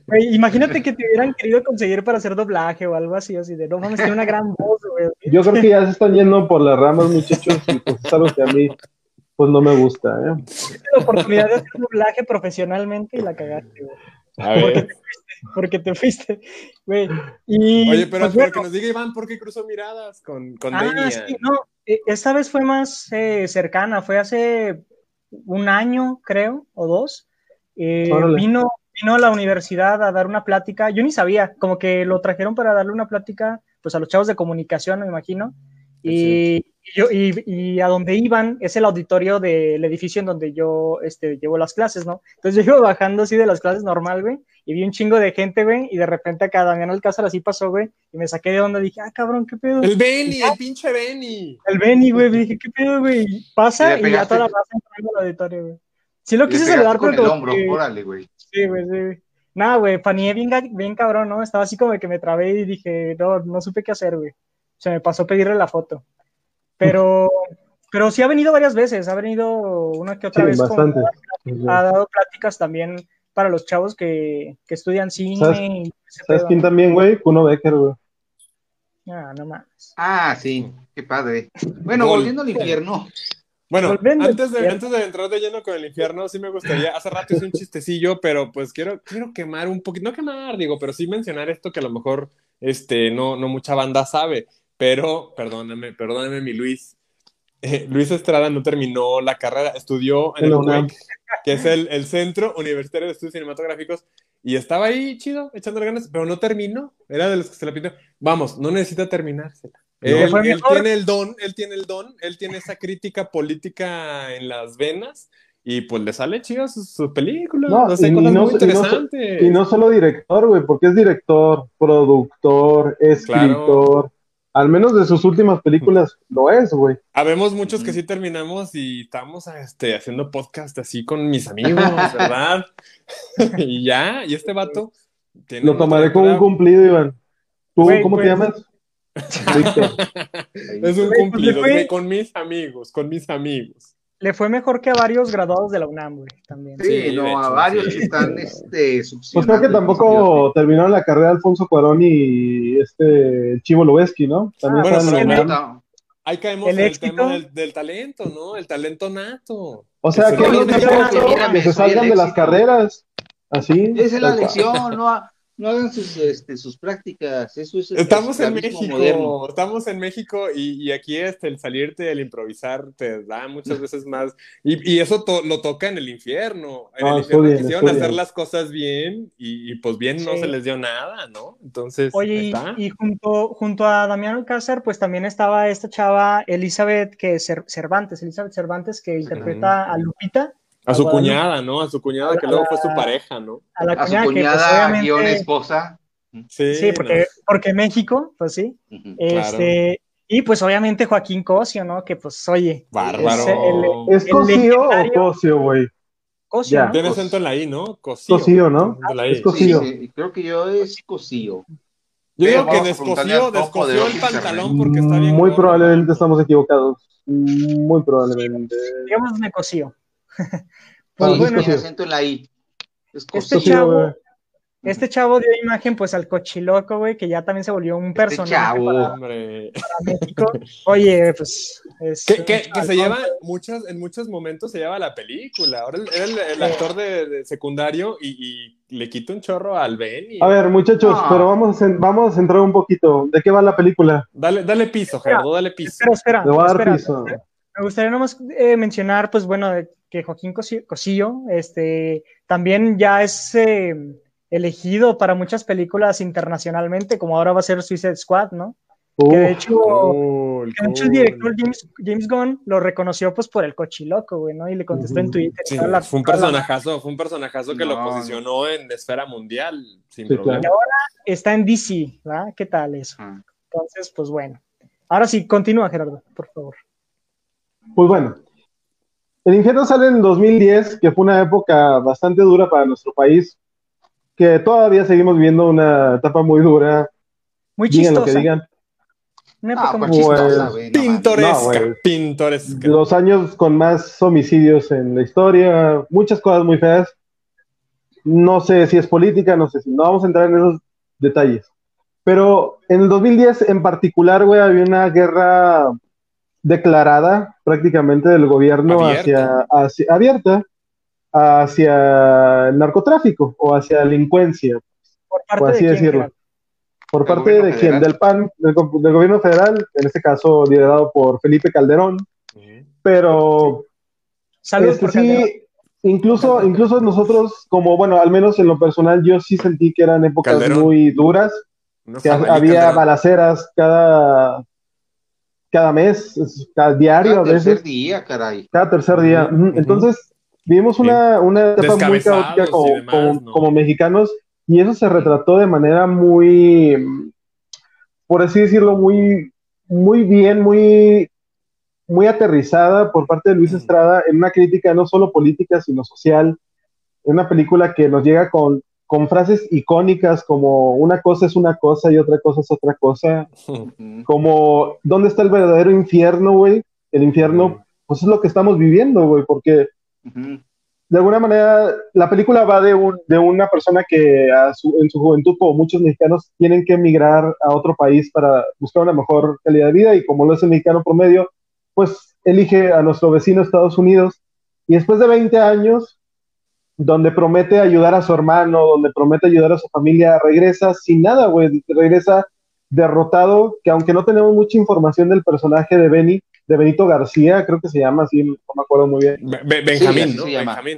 <laughs> Imagínate que te hubieran querido conseguir para hacer doblaje o algo así, así de, no mames, tiene una gran voz, güey. Yo creo que ya se están yendo por las ramas, muchachos, y pues es algo que a mí pues no me gusta, ¿eh? La oportunidad de hacer doblaje profesionalmente y la cagaste, güey. A Porque te fuiste, porque te fuiste, güey. Y, Oye, pero, pues, pero bueno, que nos diga Iván por qué cruzó miradas con, con Ah, sí, no, eh, esta vez fue más eh, cercana, fue hace un año, creo, o dos. Eh, vino, vino a la universidad a dar una plática, yo ni sabía, como que lo trajeron para darle una plática, pues a los chavos de comunicación, me imagino. Y, y yo, y, y a donde iban es el auditorio del edificio en donde yo este, llevo las clases, ¿no? Entonces <laughs> yo iba bajando así de las clases normal, güey, y vi un chingo de gente, güey, y de repente acá Damián Alcázar así pasó, güey, y me saqué de onda, dije, ah, cabrón, ¿qué pedo? El Benny, el pinche Benny. El Benny, güey, me dije, ¿qué pedo, güey? Y Pasa y, ya toda la raza entrando al auditorio, güey. Sí lo quise saludar, con pero el como hombro, que- órale, güey. Sí, güey, sí, güey. Nada, güey, panié bien, bien cabrón, ¿no? Estaba así como que me trabé y dije, no, no supe qué hacer, güey. Se me pasó pedirle la foto. Pero, <laughs> pero sí ha venido varias veces, ha venido una que otra Sí, vez. como- bastante. ha dado pláticas también para los chavos que, que estudian cine ¿Sabes- y ese ¿Sabes pedo, quién ¿no? también, güey? Kuno Becker, güey. Ah, no mames. Ah, sí, qué padre. Bueno, Gol. volviendo al infierno. Bueno, antes de, antes de entrar de lleno con el infierno, sí me gustaría, hace rato hice un chistecillo, pero pues quiero, quiero quemar un poquito, no quemar, digo, pero sí mencionar esto que a lo mejor este, no, no mucha banda sabe, pero perdóname, perdóname mi Luis. Eh, Luis Estrada no terminó la carrera, estudió en el UNAM. Que es el, el Centro Universitario de Estudios Cinematográficos, y estaba ahí chido, echándole ganas, pero no terminó, era de los que se la pintó. Vamos, no necesita terminársela. Él, tiene el don, él tiene el don, él tiene esa crítica política en las venas y pues le sale chido sus, sus películas, No, no sé, y cosas no- muy y no. Y no solo director, güey, porque es director, productor, escritor. Al menos de sus últimas películas lo es, güey. Habemos muchos que sí terminamos y estamos este, haciendo podcast así con mis amigos, <laughs> ¿verdad? <laughs> y ya, y este vato tiene Lo tomaré como un cumplido, Iván. ¿Tú Güey, cómo pues- te llamas? Es un pues, cumplido, fue- con mis amigos, con mis amigos. Le fue mejor que a varios graduados de la UNAM, güey, también. Sí, no, a varios sí. que están este, Pues creo que tampoco terminaron la carrera Alfonso Cuarón y este Chivo Lobeski, ¿no? También Bueno, estaban en UNAM. Ahí caemos El en el tema del, del talento, ¿no? El talento nato. O sea, que no que que que salgan de las carreras. Así. Esa es la lección, no, no hagan sus, este, sus prácticas. Eso es Estamos en México, moderno. estamos en México y, y aquí este, el salirte, el improvisar te da muchas veces más. Y, y eso to- lo toca en el infierno. En No, el infierno quisieron hacer las cosas bien y, y, pues bien no se les dio nada, ¿no? Entonces, Oye, y, junto, junto a Damián Alcázar, pues también estaba esta chava Elizabeth que Cer- Cervantes, Elizabeth Cervantes, que interpreta a Lupita, a su Guadalupe. cuñada, ¿no? A su cuñada que luego fue su pareja, ¿no? a la A su cuñada, que pues cuñada, guion esposa. Sí, Sí, porque, no. porque México, pues sí. Este, y pues obviamente Joaquín Cosio, ¿no? Que pues, oye, Bárbaro. es el- ¿Es El Cosío o Cosio, güey? Cosio, Ya. ¿no? Tiene acento en la I, ¿no? Cosío. Cosío, ¿no? Es Sí, Cosío. sí, creo que yo es cosío. Yo Pero digo que descosió, de descosió el pantalón porque está bien. Muy probablemente estamos equivocados. Muy probablemente. digamos de Cosío. <laughs> Pues sí, bueno, acento en la I. Es Este chavo- este chavo dio imagen pues al cochiloco, güey, que ya también se volvió un personaje Este chavo. para, Hombre. para México. Oye, pues es Que, que- que se lleva muchos, en muchos momentos se lleva la película. Ahora era el, el actor de, de secundario y, y le quita un chorro al Benny. A ver, muchachos, No. pero vamos a, vamos a centrar un poquito. ¿De qué va la película? Dale, dale piso, Gerardo, dale piso. Espera, espera, Le voy a dar espera. piso. Me gustaría nomás eh, mencionar, pues bueno, de que Joaquín Cosi- Cosillo, este, también ya es eh, elegido para muchas películas internacionalmente, como ahora va a ser Suicide Squad, ¿no? Que de hecho, Cool, que de hecho el director James, James Gunn lo reconoció pues por el cochiloco, güey, ¿no? Y le contestó en. Twitter. Sí, la- fue un personajazo, fue un personajazo que lo posicionó en esfera mundial, sin Sí, problema. claro. Está en DC, ¿verdad? ¿Qué tal eso? Ah. Entonces, pues bueno. Ahora sí, continúa, Gerardo, por favor. Pues bueno, El Infierno sale en 2010, que fue una época bastante dura para nuestro país, que todavía seguimos viviendo una etapa muy dura, Muy digan lo que chistosa. digan. Una Ah, época pues muy Pues, chistosa, güey. no mames. Pintoresca, No, pintoresca. Los años con más homicidios en la historia, muchas cosas muy feas. No sé si es política, no sé si no vamos a entrar en esos detalles. Pero en el 2010 en particular, güey, había una guerra declarada prácticamente del gobierno hacia, hacia abierta hacia el narcotráfico o hacia delincuencia, por, parte así de decirlo. Por parte de quién? Del PAN, del, gobierno federal, en este caso liderado por Felipe Calderón. Pero Saludos este, sí, incluso, incluso nosotros, como bueno, al menos en lo personal, yo sí sentí que eran épocas muy duras. que había balaceras cada, cada mes, cada diario cada a veces. tercer día, caray. Cada tercer día. Entonces, vivimos una, una etapa muy caótica como, mexicanos y eso se retrató de manera muy, por así decirlo, muy, muy bien, muy, muy aterrizada por parte de Luis Estrada en una crítica no solo política, sino social. En una película que nos llega con con frases icónicas como una cosa es una cosa y otra cosa es otra cosa, como ¿dónde está el verdadero infierno, güey? El infierno, pues es lo que estamos viviendo, güey, porque de alguna manera la película va de, un, de una persona que en su juventud, como muchos mexicanos, tienen que emigrar a otro país para buscar una mejor calidad de vida y como lo es el mexicano promedio, pues elige a nuestro vecino Estados Unidos y después de 20 años donde promete ayudar a su hermano, donde promete ayudar a su familia, regresa sin nada, güey, regresa derrotado, que aunque no tenemos mucha información del personaje de Benny, de Benito García, creo que se llama así, no me acuerdo muy bien. Benjamín, ¿no?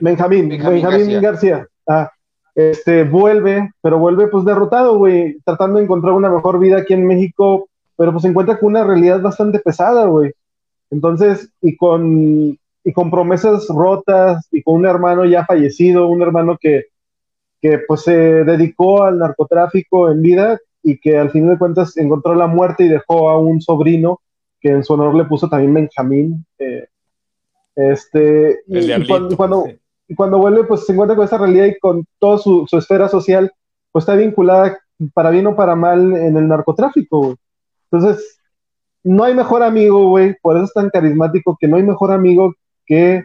Benjamín, Benjamín, García. Ah, este, vuelve, pero vuelve pues derrotado, güey, tratando de encontrar una mejor vida aquí en México, pero pues se encuentra con una realidad bastante pesada, güey. Entonces, y con y con promesas rotas y con un hermano ya fallecido, un hermano que, que pues se dedicó al narcotráfico en vida y que al fin de cuentas encontró la muerte y dejó a un sobrino que en su honor le puso también Benjamín. Eh, este, y, cuando, cuando, vuelve, pues se encuentra con esa realidad y con toda su, su, esfera social, pues está vinculada para bien o para mal en el narcotráfico. Entonces, no hay mejor amigo, güey, por eso es tan carismático, que no hay mejor amigo que,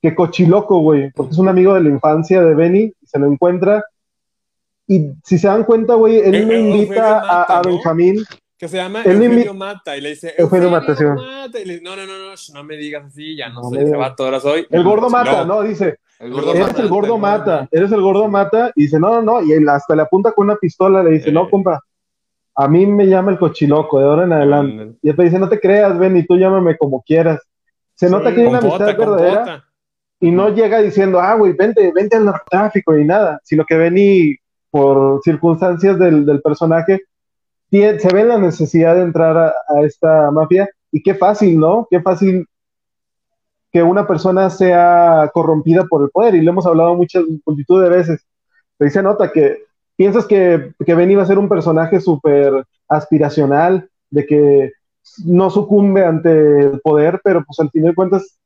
que Cochiloco, güey, porque es un amigo de la infancia de Benny, se lo encuentra. Y si se dan cuenta, güey, él eh, me eh, invita a, Benjamín. Que se llama Eugenio Mata, y le dice, Eugenio, Mata, sí. Mata, y le dice, no, no, no, no, no me digas así, ya no, no soy va todas hoy. El gordo Mata, no, dice, el gordo eres mata, el gordo Mata, eres el gordo Mata, y dice, no, no, no, y él hasta le apunta con una pistola, le dice, no, compa, a mí me llama el cochiloco, de ahora en adelante. Y él te dice, no te creas, ven, y tú llámame como quieras. Se nota que hay una amistad verdadera y no llega diciendo, ah, güey, vente, vente al narcotráfico y nada, sino que ven y por circunstancias del, personaje se ve la necesidad de entrar a, esta mafia y qué fácil, ¿no? Qué fácil que una persona sea corrompida por el poder y lo hemos hablado muchas multitud de veces. Pero se nota que piensas que, que Ben iba a ser un personaje súper aspiracional, de que no sucumbe ante el poder, pero pues al final de cuentas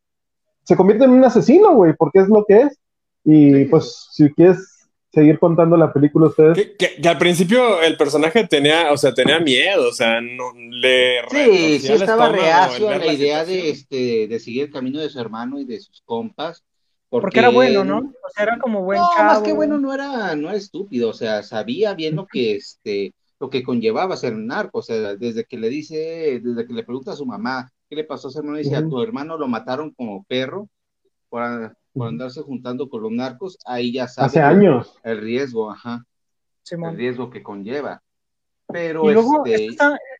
se convierte en un asesino, güey, porque es lo que es. Y pues si quieres seguir contando la película ustedes. Que, al principio el personaje tenía, o sea, tenía miedo, o sea, no le Sí, sí estaba reacio a la idea de este de seguir el camino de su hermano y de sus compas. Porque, era bueno, ¿no? O sea, era como buen no, más que bueno, no era, no era estúpido, o sea, sabía bien lo que este lo que conllevaba ser un narco, o sea, desde que le dice, desde que le pregunta a su mamá, ¿qué le pasó a su hermano? Dice, a tu hermano lo mataron como perro por, andarse juntando con los narcos, ahí ya sabe. Hace años. El riesgo, ajá. el riesgo que conlleva. Pero y luego, este...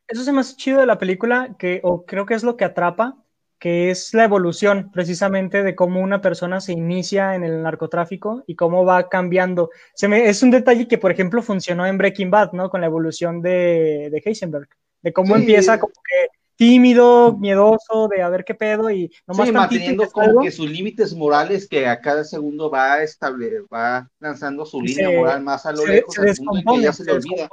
eso se me hace chido de la película, que, o creo que es lo que atrapa, que es la evolución precisamente de cómo una persona se inicia en el narcotráfico y cómo va cambiando. Se me, es un detalle que, por ejemplo, funcionó en Breaking Bad, ¿no? Con la evolución de, de Heisenberg, de cómo empieza como que tímido, miedoso, de a ver qué pedo y nomás sí, manteniendo como que sus límites morales que a cada segundo va estable, va lanzando su línea moral más a lo lejos, se que ya se, le olvida.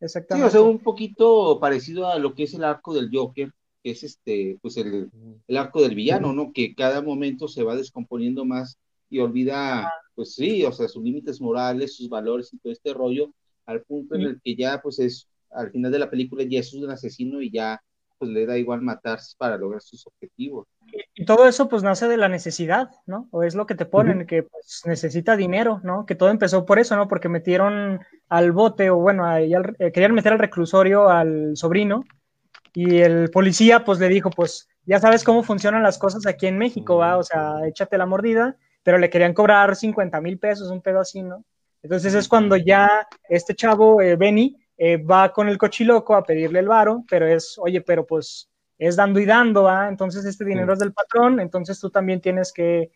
Exactamente. Sí, o sea, un poquito parecido a lo que es el arco del Joker, es este, pues el, el, arco del villano, ¿no? Que cada momento se va descomponiendo más y olvida, pues sí, o sea, sus límites morales, sus valores y todo este rollo, al punto en el que ya, pues es, al final de la película ya es un asesino y ya, pues le da igual matarse para lograr sus objetivos. Y, todo eso, pues nace de la necesidad, ¿no? O es lo que te ponen, que pues, necesita dinero, ¿no? Que todo empezó por eso, ¿no? Porque metieron al bote, o bueno, eh, querían meter al reclusorio al sobrino, y el policía pues le dijo, pues ya sabes cómo funcionan las cosas aquí en México, va, o sea, échate la mordida, pero le querían cobrar 50 mil pesos, un pedo así, ¿no? Entonces es cuando ya este chavo, eh, Benny, eh, va con el cochiloco a pedirle el varo, pero es, oye, pero pues es dando y dando, ¿va? Entonces este dinero es del patrón, entonces tú también tienes que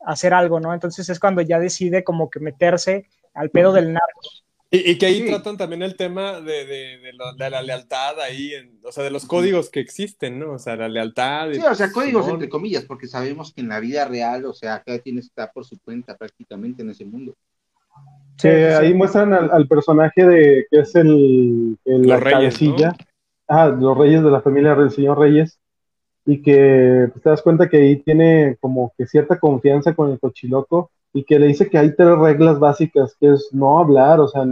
hacer algo, ¿no? Entonces es cuando ya decide como que meterse al pedo del narco. Y, que ahí tratan también el tema de, de, de, la lealtad ahí, o sea, de los códigos que existen, ¿no? O sea, la lealtad. Sí, o sea, códigos entre comillas, porque sabemos que en la vida real, o sea, cada quien está por su cuenta prácticamente en ese mundo. Sí, ahí muestran al, personaje de que es el, el la cabecilla. Ah, los reyes de la familia del señor Reyes. Y que pues, te das cuenta que ahí tiene como que cierta confianza con el cochiloco y que le dice que hay tres reglas básicas, que es no hablar, o sea,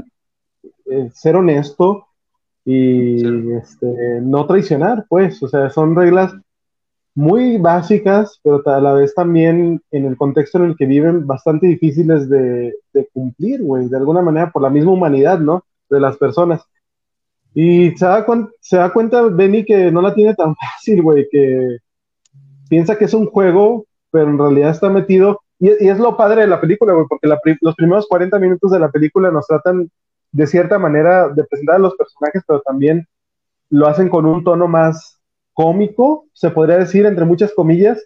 eh, ser honesto y este, no traicionar, pues, o sea, son reglas muy básicas, pero a la vez también en el contexto en el que viven bastante difíciles de, cumplir, güey, de alguna manera por la misma humanidad, ¿no? De las personas. Y se da, se da cuenta Benny que no la tiene tan <laughs> fácil, güey, que piensa que es un juego, pero en realidad está metido y, es lo padre de la película, güey, porque los primeros 40 minutos de la película nos tratan de cierta manera de presentar a los personajes, pero también lo hacen con un tono más cómico, se podría decir, entre muchas comillas.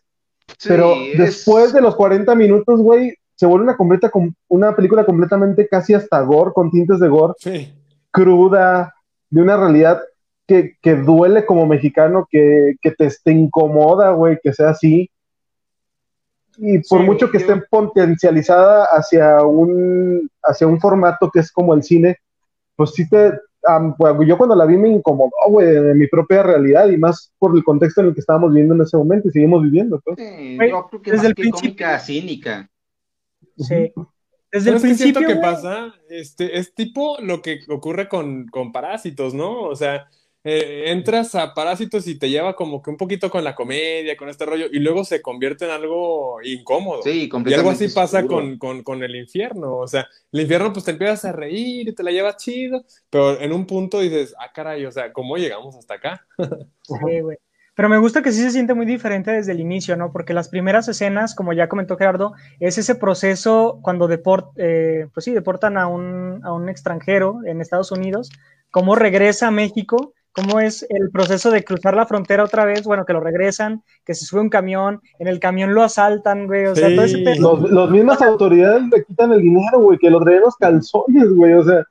pero después de los 40 minutos, güey, se vuelve una, completa, una película completamente casi hasta gore, con tintes de gore, cruda, de una realidad que, que duele como mexicano, que, que te, te incomoda, güey, que sea así y por mucho que esté potencializada hacia un, hacia un formato que es como el cine, pues sí te, pues, yo cuando la vi me incomodó, güey, de mi propia realidad y más por el contexto en el que estábamos viviendo en ese momento y seguimos viviendo. Pues. Sí, yo creo que desde el principio cínica. Sí. Desde el principio que pasa, este, es tipo lo que ocurre con, con Parásitos, ¿no? O sea, eh, entras a Parásitos y te lleva como que un poquito con la comedia, con este rollo, y luego se convierte en algo incómodo. Sí, Y algo así pasa con, con, con, el infierno. O sea, el infierno pues te empiezas a reír y te la llevas chido, pero en un punto dices, ah, caray, o sea, ¿cómo llegamos hasta acá? <laughs> sí, güey. Pero me gusta que sí se siente muy diferente desde el inicio, ¿no? Porque las primeras escenas, como ya comentó Gerardo, es ese proceso cuando deport, eh, pues sí, deportan a un, a un extranjero en Estados Unidos, cómo regresa a México cómo es el proceso de cruzar la frontera otra vez, bueno, que lo regresan, que se sube un camión, en el camión lo asaltan, güey, o sea, todo ese Los, los mismas autoridades le quitan el dinero, güey, que lo traen los calzones, güey, o sea,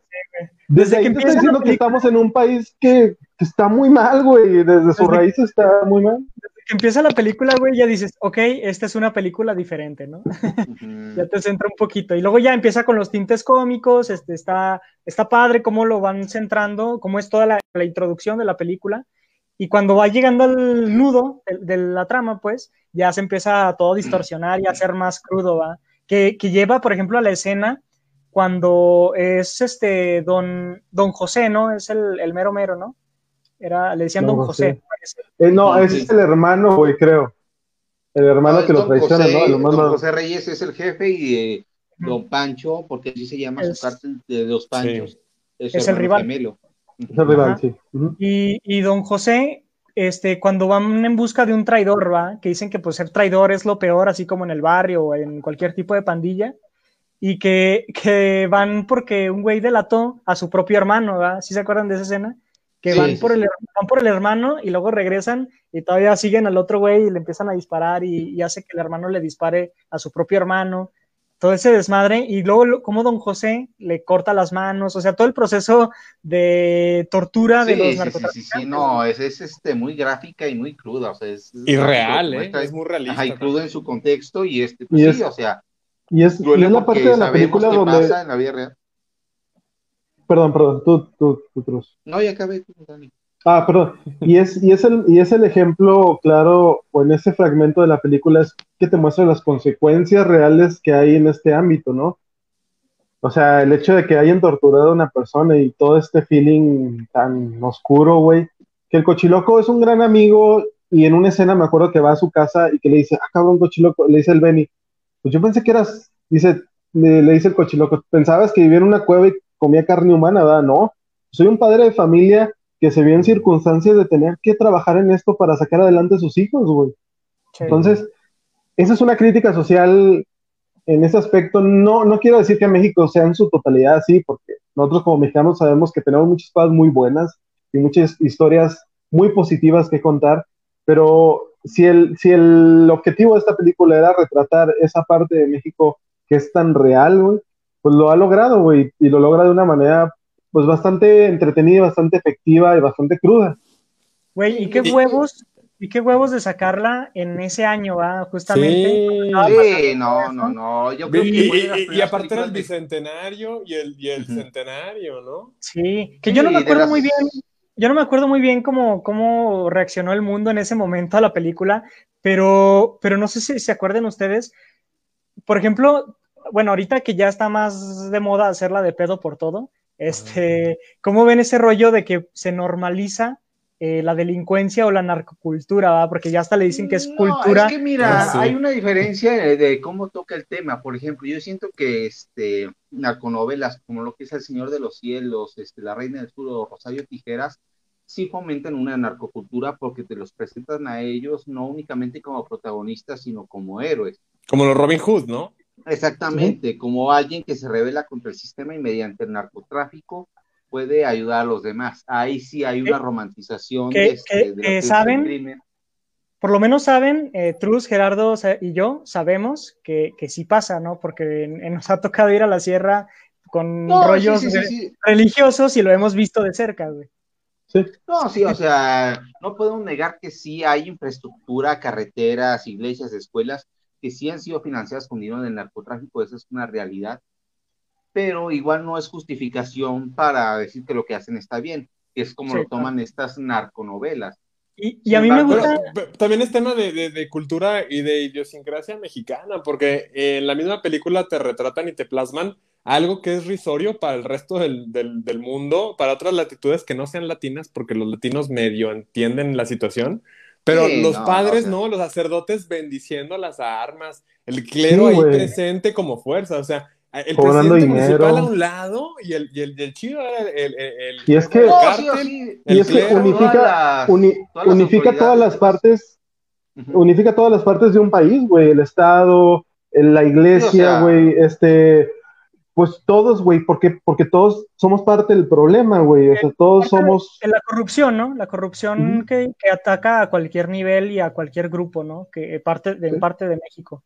desde, que empieza diciendo que estamos en un país que, que está muy mal, güey, desde su raíz está muy mal que empieza la película, güey, ya dices, ok, esta es una película diferente, ¿no? ya te centra un poquito. Y luego ya empieza con los tintes cómicos, este, está, está padre cómo lo van centrando, cómo es toda la, introducción de la película. Y cuando va llegando al nudo de, la trama, pues, ya se empieza a todo distorsionar y a ser más crudo, ¿va? Que, que lleva, por ejemplo, a la escena cuando es este don, don José, ¿no? Es el, el mero mero, ¿no? Era, le decían Don José. Eh, no, ese es el hermano, güey, creo. El hermano que lo traiciona, ¿no? Don José Reyes es el jefe y eh, Don Pancho, porque así se llama su cártel de dos Panchos. Es, el rival. Es el rival, sí. y, y Don José este, cuando van en busca de un traidor, ¿va? Que dicen que pues ser traidor es lo peor, así como en el barrio o en cualquier tipo de pandilla, y que, que van porque un güey delató a su propio hermano, ¿va? ¿Sí se acuerdan de esa escena? Que van, por el, van por el hermano y luego regresan y todavía siguen al otro güey y le empiezan a disparar y, hace que el hermano le dispare a su propio hermano. Todo ese desmadre y luego como don José le corta las manos, o sea, todo el proceso de tortura de los narcotraficantes. Sí, no, es, es, este, muy gráfica y muy cruda, o sea, es... Irreal, ¿eh? Es muy realista. y crudo en su contexto y este, pues sí, o sea... Y es, y es la parte de la película donde... pasa en la vida real. Perdón, perdón, tú, tú, tú, Cruz. No, ya acabé, Dani. Ah, perdón. Y es, y, es el, y es el ejemplo claro, o en ese fragmento de la película, es que te muestra las consecuencias reales que hay en este ámbito, ¿no? O sea, el hecho de que hayan torturado a una persona y todo este feeling tan oscuro, güey. Que el cochiloco es un gran amigo y en una escena me acuerdo que va a su casa y que le dice, ah, cabrón, cochiloco, le dice el Benny, pues yo pensé que eras, dice, le, le dice el cochiloco, pensabas que vivía en una cueva y comía carne humana, ¿verdad? No, soy un padre de familia que se vio en circunstancias de tener que trabajar en esto para sacar adelante a sus hijos, güey. Entonces, esa es una crítica social en ese aspecto. No, no quiero decir que México sea en su totalidad así, porque nosotros como mexicanos sabemos que tenemos muchas cosas muy buenas y muchas historias muy positivas que contar, pero si el, si el objetivo de esta película era retratar esa parte de México que es tan real, güey, pues lo ha logrado, güey, y lo logra de una manera pues bastante entretenida, bastante efectiva y bastante cruda. Güey, ¿y qué huevos? ¿Y qué huevos de sacarla en ese año, va? Justamente. Sí, no, no, no. Yo creo y, que y, aparte era el bicentenario y el, y el centenario, ¿no? Sí, que yo no me acuerdo muy bien, yo no me acuerdo muy bien cómo, cómo reaccionó el mundo en ese momento a la película, pero, pero no sé si se acuerdan ustedes. Por ejemplo, bueno, ahorita que ya está más de moda hacerla de pedo por todo, este, ¿cómo ven ese rollo de que se normaliza eh, la delincuencia o la narcocultura, porque ya hasta le dicen que es cultura. Es que mira, ah, hay una diferencia de, cómo toca el tema. Por ejemplo, yo siento que este narconovelas como lo que es El Señor de los Cielos, este, La Reina del Sur o Rosario Tijeras, sí fomentan una narcocultura porque te los presentan a ellos no únicamente como protagonistas, sino como héroes. Como los Robin Hood, ¿no? Exactamente, como alguien que se revela contra el sistema y mediante el narcotráfico puede ayudar a los demás. Ahí sí hay una romantización de, este, ¿saben? Por lo menos saben, eh, Truz, Gerardo y yo sabemos que, que sí pasa, ¿no? Porque nos ha tocado ir a la sierra con rollos religiosos y lo hemos visto de cerca, güey. No, sí, o sea, no podemos negar que sí hay infraestructura, carreteras, iglesias, escuelas, que sí han sido financiadas con dinero del narcotráfico, eso es una realidad, pero igual no es justificación para decir que lo que hacen está bien, que es como lo toman estas narconovelas. Y, a mí me gusta... también es tema de, de, cultura y de idiosincrasia mexicana, porque en la misma película te retratan y te plasman algo que es risorio para el resto del, del, del, mundo, para otras latitudes que no sean latinas, porque los latinos medio entienden la situación, pero los padres, no, los sacerdotes bendiciendo las armas, el clero ahí presente como fuerza, o sea, el presidente municipal a un lado y el, y el, chido era el, el, y es que, y es que unifica, todas unifica todas las partes, unifica todas las partes de un país, güey, el Estado, la iglesia, güey, este, pues todos, güey, porque, porque todos somos parte del problema, güey, o sea, todos somos... la corrupción, ¿no? La corrupción que, ataca a cualquier nivel y a cualquier grupo, ¿no? Que parte de, parte de México.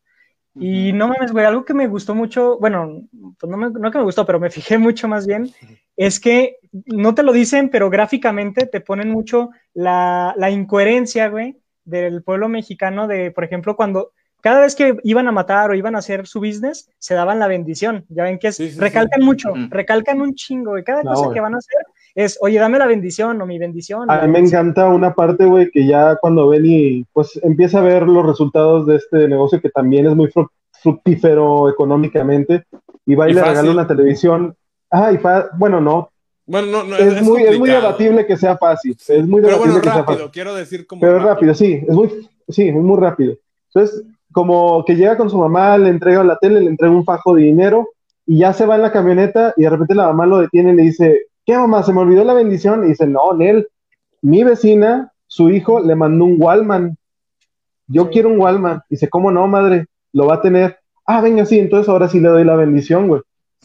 Y no mames, güey, algo que me gustó mucho, bueno, pues no, me, no que me gustó, pero me fijé mucho más bien, es que no te lo dicen, pero gráficamente te ponen mucho la, la incoherencia, güey, del pueblo mexicano de, por ejemplo, cuando cada vez que iban a matar o iban a hacer su business, se daban la bendición. Ya ven que es, recalcan mucho, recalcan un chingo, y cada cosa que van a hacer es, oye, dame la bendición o mi bendición. A mí me encanta una parte, güey, que ya cuando ven y pues empieza a ver los resultados de este negocio que también es muy fructífero económicamente y va y, le regala una televisión. Ah, y bueno, no. Bueno, no, no es, muy, es muy debatible que sea fácil. Es muy Pero bueno, rápido, quiero decir como. Pero rápido. sí, es muy, sí, es muy rápido. Entonces, como que llega con su mamá, le entrega la tele, le entrega un fajo de dinero y ya se va en la camioneta y de repente la mamá lo detiene y le dice, ¿qué mamá? Se me olvidó la bendición. Y dice, no, Nel, mi vecina, su hijo, le mandó un Walman. Yo quiero un Walman. Dice, ¿cómo no, madre? Lo va a tener. Ah, venga, sí, entonces ahora sí le doy la bendición, güey.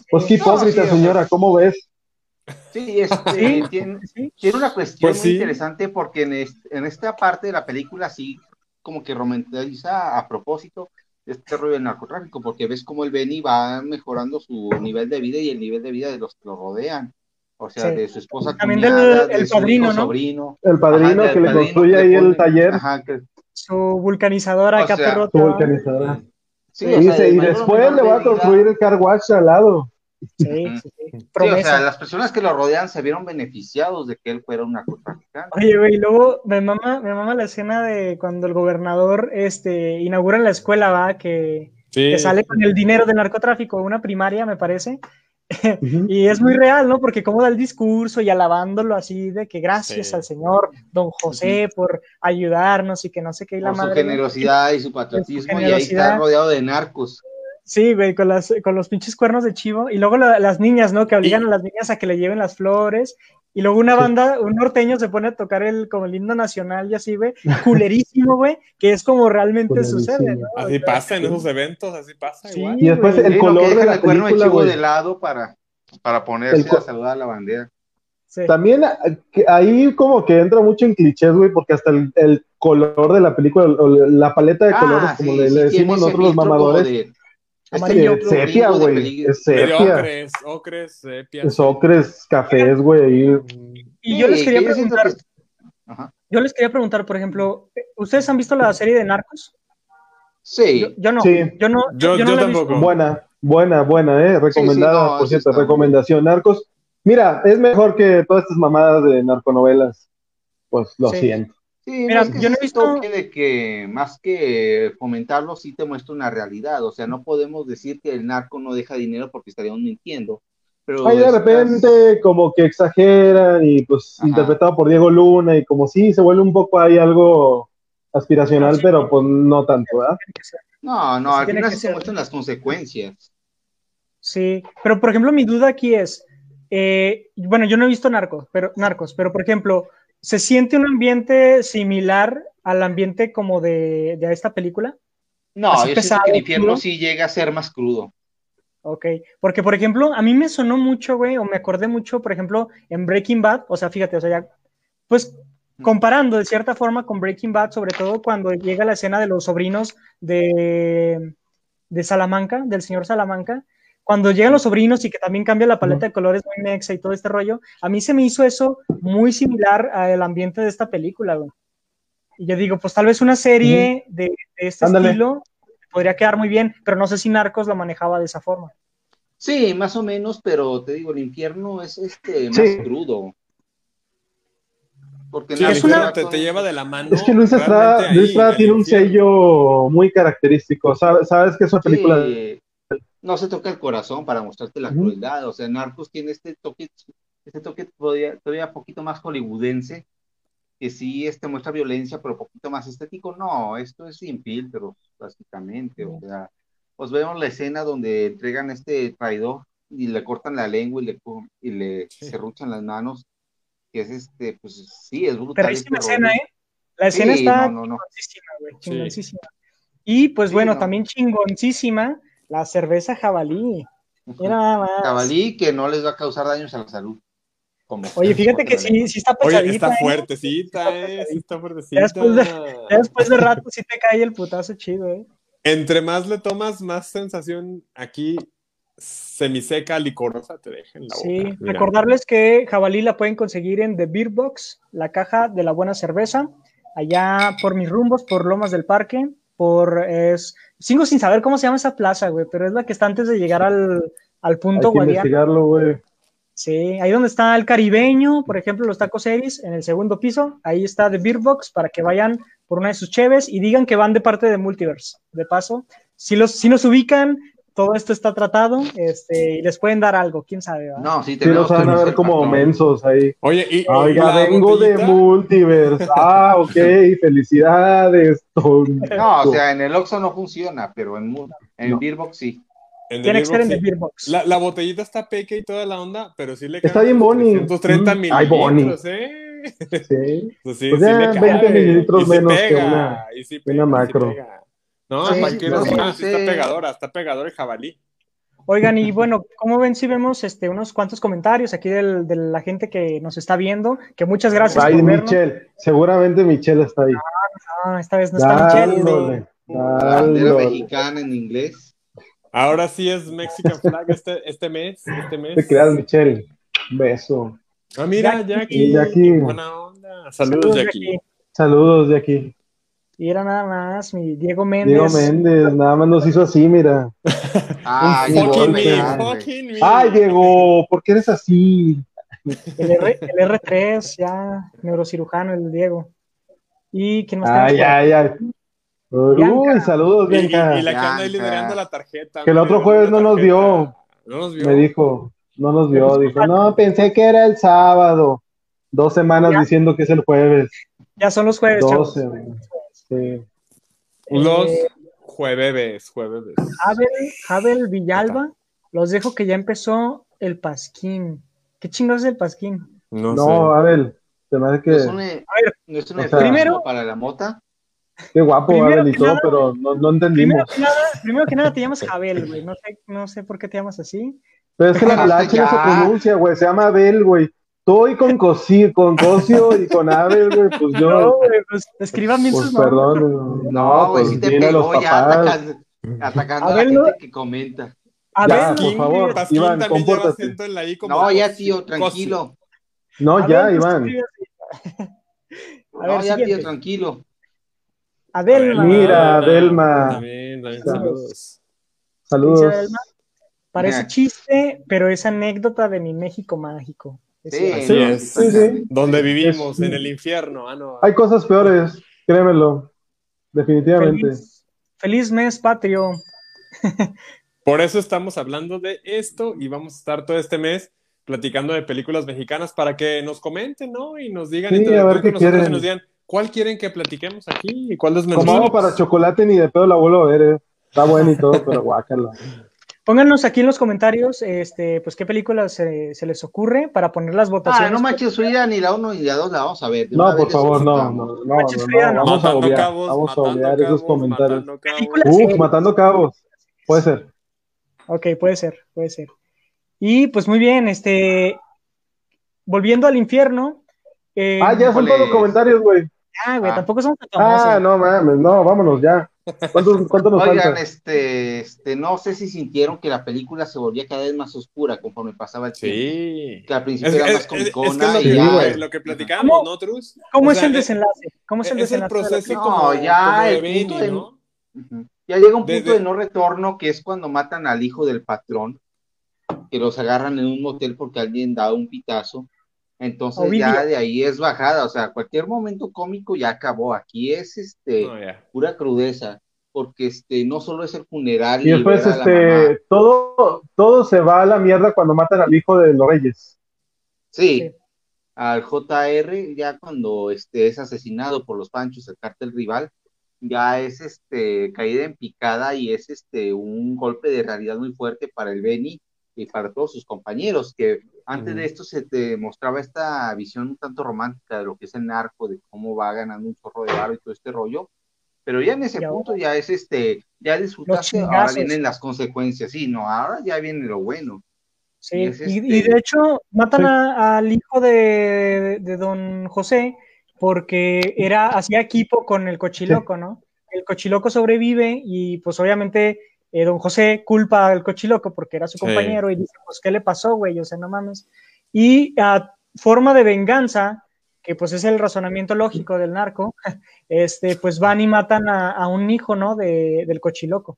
Pues qué hipócrita, señora, ¿cómo ves? Sí, este, tiene, tiene, una cuestión pues muy interesante porque en, en, esta parte de la película sí como que romantiza a propósito este rollo del narcotráfico, porque ves como el Benny va mejorando su nivel de vida y el nivel de vida de los que lo rodean. O sea, de su esposa También del el padrino, ¿no? sobrino. El padrino que le construye ahí el taller. Su vulcanizadora acá Su vulcanizadora. Sí, y, y después le va a construir el car wash al lado. Sí, sí, sí. o sea, las personas que lo rodean se vieron beneficiados de que él fuera un narcotraficante. Oye, güey, luego me mama, me mama la escena de cuando el gobernador este, inaugura la escuela, va, que, que sale con el dinero del narcotráfico, una primaria, me parece. <laughs> y es muy real, ¿no? Porque como da el discurso y alabándolo así de que gracias al señor Don José por ayudarnos y que no sé qué y la por su generosidad y su patriotismo y ahí está rodeado de narcos. Sí, güey, con, las, con los pinches cuernos de chivo. Y luego las niñas, ¿no? Que obligan a las niñas a que le lleven las flores. Y luego una banda, un norteño se pone a tocar el como el himno nacional y así, güey, culerísimo, güey, que es como realmente Culerísimo. sucede, ¿no? O Así sea, pasa en esos eventos, así pasa Sí. igual. Y después güey. el color de la el cuerno de chivo güey. de lado para, para ponerse a saludar a la bandera. sí. También que ahí como que entra mucho en clichés, güey, porque hasta el, el color de la película, o la paleta de colores, como le, Ah, decimos nosotros los mamadores, de- Amarillo. este es sepia, güey, es sepia, ocres, ocres, sepia. es ocres, cafés, güey, ahí. Y yo les quería preguntar, Ajá. yo les quería preguntar, por ejemplo, ¿ustedes han visto la serie de Narcos? Sí. Yo, yo no, Sí. yo no, Yo- yo no yo la he visto. tampoco. Buena, buena, buena, eh, recomendada, no, por cierto, recomendación, Narcos. Mira, es mejor que todas estas mamadas de narconovelas, pues lo Sí. siento. Sí, Mira, no, es que yo no he visto- toque de que más que fomentarlo, sí te muestra una realidad. O sea, no podemos decir que el narco no deja dinero porque estaríamos mintiendo. Pero Ahí de estas- repente como que exageran y pues Ajá. interpretado por Diego Luna y como sí, se vuelve un poco ahí algo aspiracional, Sí. pero pues no tanto, ¿verdad? No, no, al final se muestran las consecuencias. Sí, pero por ejemplo, mi duda aquí es, eh, bueno, yo no he visto Narcos, pero Narcos, pero por ejemplo, ¿se siente un ambiente similar al ambiente como de, de esta película? No, Así yo pesado, que el infierno crudo. sí llega a ser más crudo. Ok, porque por ejemplo, a mí me sonó mucho, güey, o me acordé mucho, por ejemplo, en Breaking Bad, o sea, fíjate, o sea, ya, pues comparando de cierta forma con Breaking Bad, sobre todo cuando llega la escena de los sobrinos de, de Salamanca, del señor Salamanca, cuando llegan los sobrinos y que también cambia la paleta de colores muy mexa y todo este rollo, a mí se me hizo eso muy similar al ambiente de esta película, güey. Y yo digo, pues tal vez una serie de, de este Ándale. estilo podría quedar muy bien, pero no sé si Narcos lo manejaba de esa forma. Sí, más o menos, pero te digo, el infierno es este más Sí. crudo. Porque Sí, es una- te, lleva de la mano. Es que Luis Estrada, tiene un infierno. sello muy característico, sabes, sabes que es una Sí, película no se toca el corazón para mostrarte la Ujú. crueldad. O sea, Narcos tiene este toque, este toque todavía, todavía poquito más hollywoodense, que sí este, muestra violencia, pero poquito más estético. No, esto es sin filtros, básicamente. O sea, pues vemos la escena donde entregan este traidor y le cortan la lengua y le, y le Sí. serruchan las manos, que es este, pues sí, es brutal. Perrísima este escena, rollo. ¿eh? La escena Sí, está no, no, no. chingoncísima, güey, Sí. chingoncísima. Y pues Sí, bueno, no. también chingoncísima la cerveza jabalí. Mira nada más. Jabalí que no les va a causar daños a la salud. Como Oye, fíjate que sí, sí está Oye, pesadita. está ¿eh? fuertecita, Está eh, sí está Ya fuertecita. después Ya después de rato sí te cae el putazo chido, ¿eh? Entre más le tomas, más sensación aquí semiseca, licorosa te deja en la Sí. Mira. recordarles que jabalí la pueden conseguir en The Beer Box, la caja de la buena cerveza, allá por mis rumbos, por Lomas del Parque, por es sigo sin saber cómo se llama esa plaza, güey, pero es la que está antes de llegar al, al hay punto que Guadiana. investigarlo, güey. Sí, ahí donde está el caribeño, por ejemplo, los tacos Eris, en el segundo piso, ahí está The Beer Box para que vayan por una de sus cheves y digan que van de parte de Multiverse. De paso, si, los, si nos ubican, todo esto está tratado este, y les pueden dar algo, quién sabe. ¿verdad? No, sí, Sí, tenemos los van que a ver como patrón. mensos ahí. Oye, y, Oiga, vengo de botellita- Multiverse. <laughs> Ah, ok, felicidades. tonto. No, o sea, en el Oxxo no funciona, pero en, en No. Beerbox sí. en Tiene que ser en Beer The Box, Beer Box. sí. La, la botellita está peque y toda la onda, pero sí le Está bien boni. 330 Mm, ay, boni. mililitros, ¿eh? Sí. <laughs> Pues sí, Pues sí ya le cabe. 20 mililitros Y sí menos que pega, una- y sí una pega, sí macro. pega. No, Sí, ¿para sí, qué no, sí, está pegadora, está pegadora el jabalí. Oigan, y bueno, ¿cómo ven si vemos este, unos cuantos comentarios aquí del- de la gente que nos está viendo? Que muchas gracias Ay, por vernos. Michelle. Seguramente Michelle está ahí. Ah, esta vez no está Michelle. Bandera mexicana en inglés. Ahora sí es Mexican Flag este, este mes, este mes. Te creas, Michelle. Un beso. Ah, mira, Jackie. Jackie. Jackie. Buena onda. Saludos, Jackie. Saludos de aquí. Y era nada más mi Diego Méndez. Diego Méndez, nada más nos hizo así, mira. ah, fucking me, fucking. Ay, Diego, ¿por qué eres así? El, R, el R3, ya, neurocirujano, el Diego. ¿Y quién más? Ay, ay, ay. Uy, saludos, Bianca. Y, la que anda ahí liberando la tarjeta. Que el otro jueves no nos dio. No nos vio. Me dijo, no nos vio. Dijo, no, pensé que era el sábado. Dos semanas diciendo que es el jueves. Ya son los jueves. 12, este, los eh, jueves, jueves. Abel, Abel Villalba, los dejo que ya empezó el Pasquín. ¿Qué chingados es el Pasquín? No, sé. Abel, se que. Es primero, para la mota. Qué guapo, Abel y todo, pero no, no entendimos. Primero que, nada, te llamas Abel, güey. No sé, no sé por qué te llamas así. Pero es que la, <laughs> la se pronuncia, güey. Se llama Abel, güey. Estoy con Cosi, con Cosio y con Abel, güey, pues No, yo, güey, pues escriban bien pues sus perdón. No, güey, pues sí te pegó ya papás. atacando, atacando a la no- gente que comenta. A Ya, ver, por favor, Pasquín Iván, también lleva compórtate. acento en la I como No, ya tío, tranquilo. No, a ya, ver, Iván. A No, ver, ya tío, tranquilo. Adelma. Mira, Adelma. También, también, Saludos. saludos. Parece chiste, pero es anécdota de mi México mágico. Sí, cierto. Así no, es. está Sí, sí. Donde vivimos, en el infierno. Ah, no. Hay cosas peores, créemelo. Definitivamente. Feliz, feliz mes patrio. <laughs> Por eso estamos hablando de esto y vamos a estar todo este mes platicando de películas mexicanas para que nos comenten, ¿no? Y nos digan, Sí, entre a ver qué nosotros, quieren. y nos digan cuál quieren que platiquemos aquí y cuál les Como para chocolate ni de pedo la vuelvo a ver, eh. Está bueno y todo, pero guácala. Pónganos aquí en los comentarios, este, pues qué películas se, se les ocurre para poner las Ah, votaciones. no manches Frida, ni la uno ni la dos la vamos a ver. No, por favor, no, no, no, no, Manches, no, Frida, no. Vamos a obviar, cabos, vamos a obviar esos comentarios. matando cabos. Películas- Uf, matando cabos. Puede ser. Ok, puede ser, puede ser. Y pues muy bien, este, volviendo al infierno. eh, Ah, ya son todos los comentarios, güey. ah, güey, Ah. tampoco somos tan famosos. Ah, no mames, no, vámonos ya. ¿Cuántos, cuántos nos Oigan, falta? este, este, no sé si sintieron que la película se volvía cada vez más oscura conforme pasaba el tiempo. Sí. Que al principio Es, era es- más es- es que es comicona lo y que, ya. lo que platicamos, ¿no, Trus? ¿Cómo O es sea, el desenlace? ¿Cómo es el Es el desenlace? de la proceso como, No, ya, como de el Benny, punto de- ¿no? Ya llega un punto Desde- de no retorno, que es cuando matan al hijo del patrón, que los agarran en un motel porque alguien da un pitazo. Entonces Ovidio. ya de ahí es bajada, o sea, cualquier momento cómico ya acabó. Aquí es este ya. pura crudeza, porque este no solo es el funeral Y después, este, todo, todo se va a la mierda cuando matan al hijo de los reyes. Sí, Sí. al JR ya cuando este es asesinado por los Panchos, el cártel rival, ya es este caída en picada y es este un golpe de realidad muy fuerte para el Beni y para todos sus compañeros, que antes de esto se te mostraba esta visión un tanto romántica de lo que es el narco, de cómo va ganando un chorro de barro y todo este rollo, pero ya en ese ahora- punto ya es este, ya disfrutaste, ahora vienen las consecuencias, sí, no, ahora ya viene lo bueno. Sí, Y es y, este- y de hecho matan Sí. a- al hijo de, de don José porque era, hacía equipo con el cochiloco, ¿no? El cochiloco sobrevive y pues obviamente eh, don José culpa al cochiloco porque era su Sí. compañero y dice, pues, ¿qué le pasó, güey? O sea, no mames. Y a forma de venganza, que pues es el razonamiento lógico del narco, <laughs> este, pues van y matan a, a un hijo, ¿no? De, del cochiloco.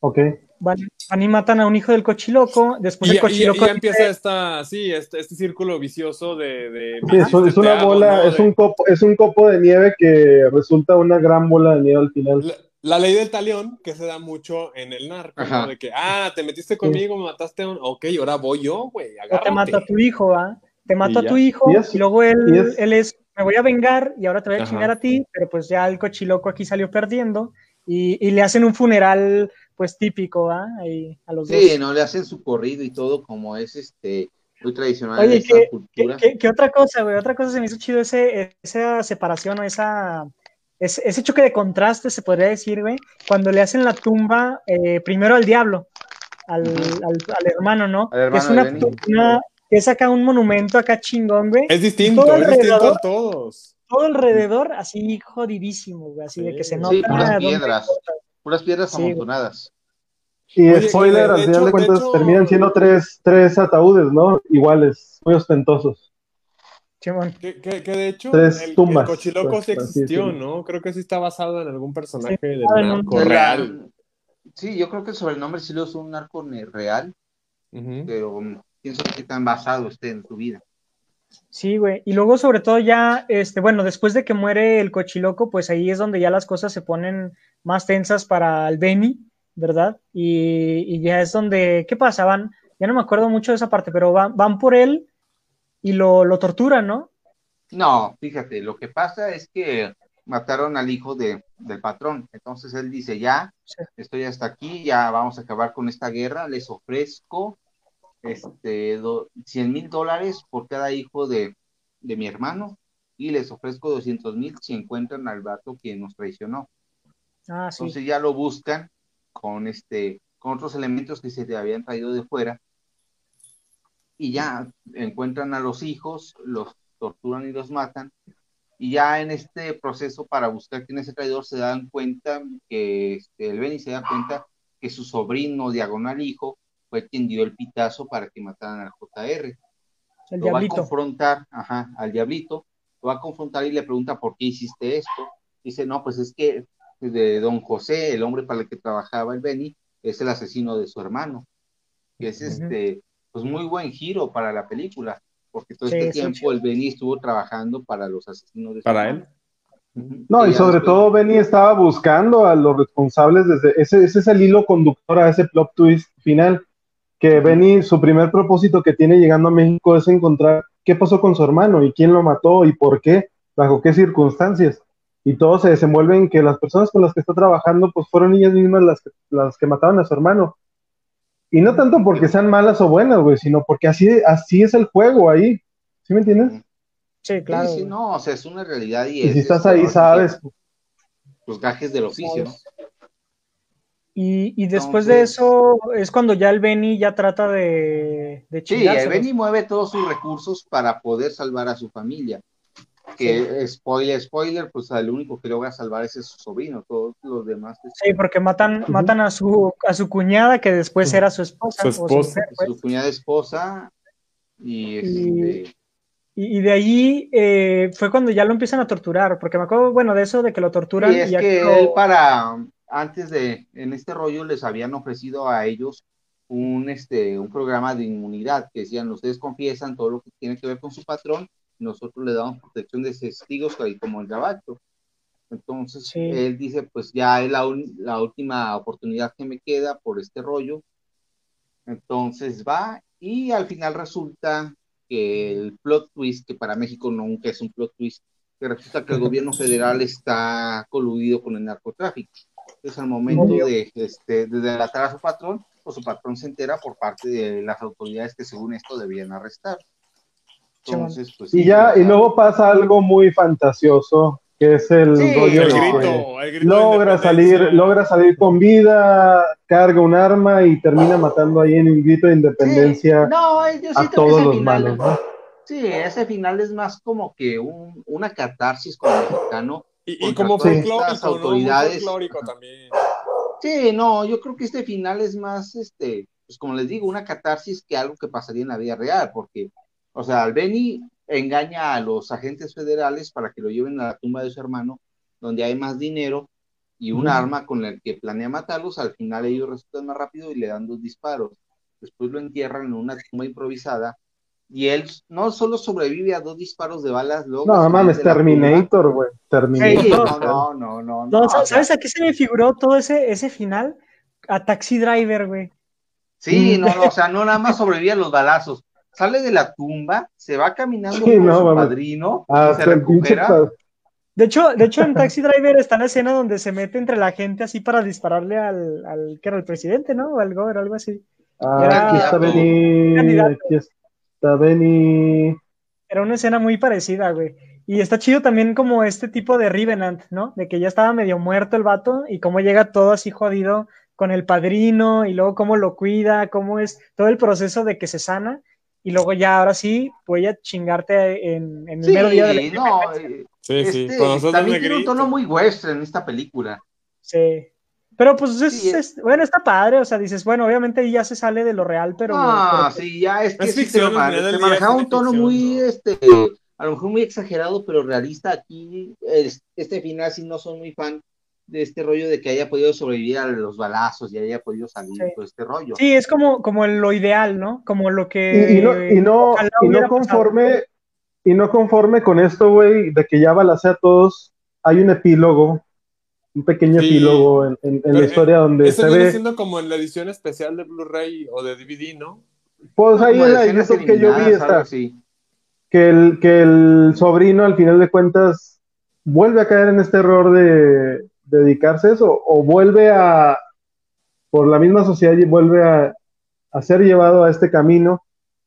Ok. Van, van y matan a un hijo del cochiloco, después Y, el y- y cochiloco ya empieza dice, esta, sí, este, este círculo vicioso de... de Sí, es, una amo, bola, ¿no? es un copo, es un copo de nieve que resulta una gran bola de nieve al final. La, la ley del talión, que se da mucho en el narco, ¿no? De que, ah, te metiste conmigo, me mataste a un... Ok, ahora voy yo, güey, o te mato a tu hijo, ¿ah? Te mato a tu hijo, Y y, luego él, y es- él es, me voy a vengar y ahora te voy a Ajá. chingar a ti, pero pues ya el cochiloco aquí salió perdiendo y, y le hacen un funeral pues típico, ¿ah? Ahí, a los Sí, dos. no le hacen su corrido y todo como es este muy tradicional Oye, de esta ¿qué- ¿Qué, cultura. qué- qué otra cosa, güey? Otra cosa se me hizo chido ese, esa separación o esa, ese, ese choque de contraste, se podría decir, güey, cuando le hacen la tumba eh, primero al diablo, al, al- al hermano, ¿no? Al que es una, es acá un monumento acá chingón, güey. Es distinto, Todo es distinto alrededor. a todos. Todo alrededor así jodidísimo, güey, así de que se Sí, nota. puras dónde- piedras. Puras piedras Sí, güey. amontonadas. Y Oye, spoiler, al final hecho- de de cuentas hecho- terminan siendo tres, tres ataúdes, ¿no? Iguales, muy ostentosos. Simón. Que, que, que de hecho, Tres el, tumbas, el cochiloco pues, sí existió. ¿no? Creo que sí está basado en algún personaje del narco De la- real. Sí, yo creo que el sobrenombre sí lo es un narco real, pero pienso que tan basado esté en su vida. Sí, güey. Y luego, sobre todo, ya, este, bueno, después de que muere el cochiloco, pues ahí es donde ya las cosas se ponen más tensas para el Benny, ¿verdad? Y, y ya es donde, ¿qué pasa? Van, ya no me acuerdo mucho de esa parte, pero van, van por él y lo, lo torturan, ¿no? No, fíjate, lo que pasa es que mataron al hijo de, del patrón. Entonces él dice, ya, Sí. estoy hasta aquí, ya vamos a acabar con esta guerra, les ofrezco este, 100 mil dólares por cada hijo de, de mi hermano y les ofrezco 200 mil si encuentran al vato que nos traicionó. Ah, sí. Entonces ya lo buscan con este con otros elementos que se le habían traído de fuera y ya encuentran a los hijos, los torturan y los matan y ya en este proceso para buscar quién es el traidor se dan cuenta que este, el Benny se da cuenta que su sobrino diagonal hijo fue quien dio el pitazo para que mataran al JR. El lo va a diablito. confrontar, ajá, al diablito, lo va a confrontar y le pregunta por qué hiciste esto. Dice, no, pues es que de don José, el hombre para el que trabajaba el Benny, es el asesino de su hermano. Que es este, pues muy buen giro para la película, porque todo Sí, este sí, tiempo el Benny estuvo trabajando para los asesinos de su Para hermano. él. No, y sobre después- todo Benny estaba buscando a los responsables desde ese, ese es el hilo conductor a ese plot twist final, que Benny, su primer propósito que tiene llegando a México es encontrar qué pasó con su hermano y quién lo mató y por qué, bajo qué circunstancias. Y todo se desenvuelve en que las personas con las que está trabajando pues fueron ellas mismas las que, las que mataron a su hermano. Y no tanto porque sean malas o buenas, güey, sino porque así, así es el juego ahí. ¿Sí me entiendes? Sí, claro. Sí, sí, no, o sea, es una realidad y, Y es, si estás este, ahí, sabes. Los gajes del oficio, ¿no? Y, y después de eso es cuando ya el Benny ya trata de, de Sí, el Benny mueve todos sus recursos para poder salvar a su familia. Que spoiler, spoiler, pues el único que logra salvar es su sobrino, todos los demás es Sí, porque matan, matan a su, a su cuñada, que después era su esposa. Su o su esposa. mujer, pues. su cuñada esposa y, Y- este, Y, y de ahí eh, fue cuando ya lo empiezan a torturar, porque me acuerdo, bueno, de eso, de que lo torturan. y es y que lo- él para antes de en este rollo les habían ofrecido a ellos un este un programa de inmunidad que decían ustedes confiesan todo lo que tiene que ver con su patrón nosotros le damos protección de testigos como el gabacho entonces Sí. él dice pues ya es la, un- la última oportunidad que me queda por este rollo entonces va y al final resulta que el plot twist que para México nunca es un plot twist que resulta que el gobierno <laughs> federal está coludido con el narcotráfico. Entonces, al momento de, este, de delatar a su patrón, pues su patrón se entera por parte de las autoridades que según esto debían arrestar. Entonces, pues Y ya, y luego pasa algo muy fantasioso, que es el Sí, rollo El grito, el grito logra salir, logra salir con vida, carga un arma y termina matando ahí en un grito de sí, independencia no, yo a siento que todos ese los final, malos, ¿no? sí, ese final es más como que un, una catarsis como mexicano. Y, y como autoridades. también. Sí, no, yo creo que este final es más, este, pues como les digo, una catarsis que algo que pasaría en la vida real, porque, o sea, al Benny engaña a los agentes federales para que lo lleven a la tumba de su hermano, donde hay más dinero y un arma con el que planea matarlos, al final ellos resultan más rápido y le dan dos disparos. Después lo entierran en una tumba improvisada y él no solo sobrevive a dos disparos de balas, luego No, mames, Terminator, güey. Terminator. Sí, no, no, no, no. ¿Sabes a qué se me figuró todo ese, ese final? A Taxi Driver, güey. Sí, no, no, o sea, no nada más sobrevive a los balazos. Sale de la tumba, se va caminando Sí, con no, su padrino, se pinche recupera. De hecho, de hecho, en <laughs> Taxi Driver está la escena donde se mete entre la gente así para dispararle al, al que era el presidente, ¿no? O al gobernador, algo así. Ah, Era- aquí está Benny. Aquí está Benny. Era una escena muy parecida, güey. Y está chido también como este tipo de Revenant, ¿no? De que ya estaba medio muerto el vato y cómo llega todo así jodido con el padrino y luego cómo lo cuida, cómo es todo el proceso de que se sana y luego ya ahora sí voy a chingarte en, en el Sí, mero día de la no, eh, Sí, sí. este, también tiene un tono muy western en esta película. Sí. Pero pues es, Sí, es- bueno, está padre, o sea, dices, bueno, obviamente ahí ya se sale de lo real, pero, Ah, pero- sí, ya es que Es ficción, día manejaba un tono ficción, muy, ¿no? este, a lo mejor muy exagerado, pero realista. Aquí, es- este final sí no soy muy fan de este rollo de que haya podido sobrevivir a los balazos y haya podido salir Sí. todo este rollo. sí, es como, como lo ideal, ¿no? Como lo que y no, y no, y conforme, y no conforme con esto, güey, de que ya balacea a todos, hay un epílogo, un pequeño Sí. epílogo en, en- la historia donde Eso se viene ve, siendo como en la edición especial de Blu-ray o de DVD, ¿no? pues ahí en la YouTube que yo vi está, así. que el, que el sobrino al final de cuentas vuelve a caer en este error de, dedicarse a eso, o vuelve a, por la misma sociedad y vuelve a, a ser llevado a este camino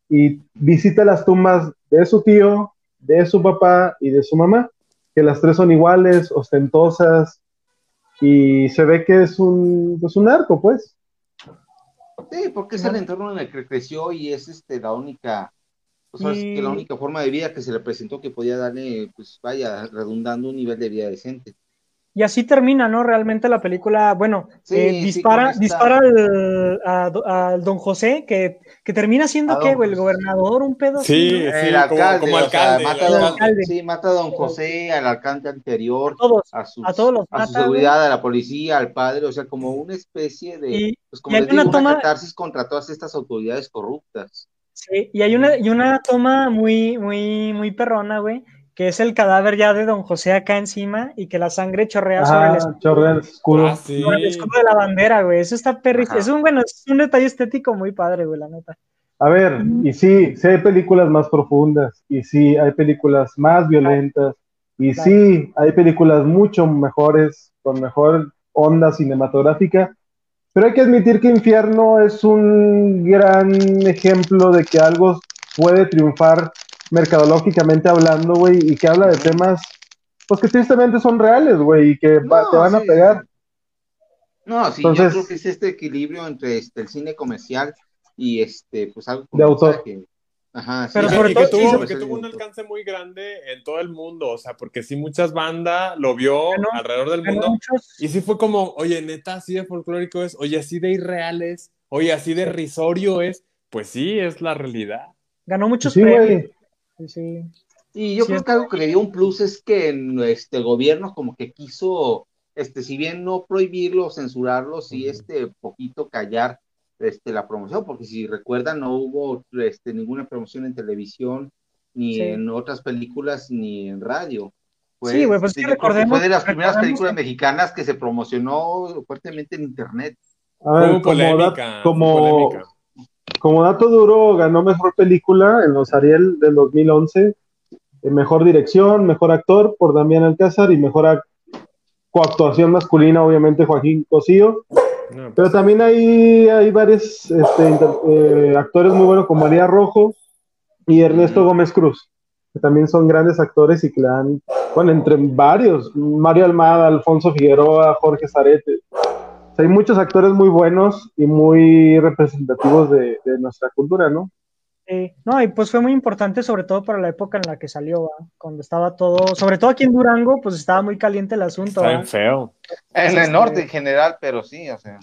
y visita las tumbas de su tío, de su papá y de su mamá, que las tres son iguales, ostentosas, y se ve que es un, pues un arco, pues. Sí, porque es el entorno en el que creció y es este la única, pues que la única forma de vida que se le presentó que podía darle, pues vaya, redundando un nivel de vida decente. Y así termina, ¿no? Realmente la película, bueno, Sí, eh, dispara, dispara al, a don José, que, que termina siendo, A ¿qué, don güey? El gobernador, un pedo Sí, el como- alcalde, o sea, mata, el a don, alcalde. sí, mata a don José, al alcalde anterior, A todos. a, sus- a todos los a su mata, seguridad, a la policía, al padre, o sea, como una especie de, Y, pues como les digo, una toma- catarsis contra todas estas autoridades corruptas. sí, y hay una, y una toma muy, muy, muy perrona, güey, que es el cadáver ya de don José acá encima y que la sangre chorrea sobre el Ah, escudo, chorrea el escudo. Ah, sí. sobre el escudo de la bandera, güey. Eso está perrísimo. Es un, bueno, es un detalle estético muy padre, güey, la neta. A ver, y sí, sí hay películas más profundas, y sí hay películas más violentas, y Claro. sí hay películas mucho mejores, con mejor onda cinematográfica, pero hay que admitir que Infierno es un gran ejemplo de que algo puede triunfar mercadológicamente hablando, güey, y que habla de temas, pues que tristemente son reales, güey, y que va- te van a pegar. No, sí, Entonces- yo creo que es este equilibrio entre este, el cine comercial y este, pues algo De autor. mensaje. Ajá, sí, Pero sí, que- sobre que, todo- tuvo, que tuvo un alcance muy grande en todo el mundo, o sea, porque sí muchas bandas lo vio alrededor del mundo muchos- y sí fue como, oye, neta, así de folclórico es, oye, así de irreal es, oye, así de risorio es, pues sí, es la realidad. ganó muchos Sí, premios. güey. Sí, sí. Y yo Sí, creo que algo que le dio un plus es que en, este, el gobierno como que quiso, este, si bien no prohibirlo, censurarlo, sí Ujú. este, poquito callar este, la promoción, porque si recuerdan no hubo este, ninguna promoción en televisión, ni Sí. en otras películas, ni en radio. Fue, Sí, güey, pues este, sí, recordemos- fue de las primeras películas que- mexicanas que se promocionó fuertemente en internet. A ver, Hubo como, polémica, da- fue como, polémica. Como dato duro, ganó mejor película en los Ariel del 2011, eh, mejor dirección, mejor actor por Damián Alcázar y mejor ac- coactuación masculina, obviamente Joaquín Cosío. No, Pero también hay, hay varios este, inter- eh, actores muy buenos como María Rojo y Ernesto. Gómez Cruz, que también son grandes actores y que le dan, bueno, entre varios, Mario Almada, Alfonso Figueroa, Jorge Zarete. Sea, hay muchos actores muy buenos y muy representativos de, de nuestra cultura, ¿no? Sí. No, y pues fue muy importante, sobre todo para la época en la que salió, ¿va? cuando estaba todo, sobre todo aquí en Durango, pues estaba muy caliente el asunto. está ¿va? bien feo. En el norte en general, pero sí, o sea.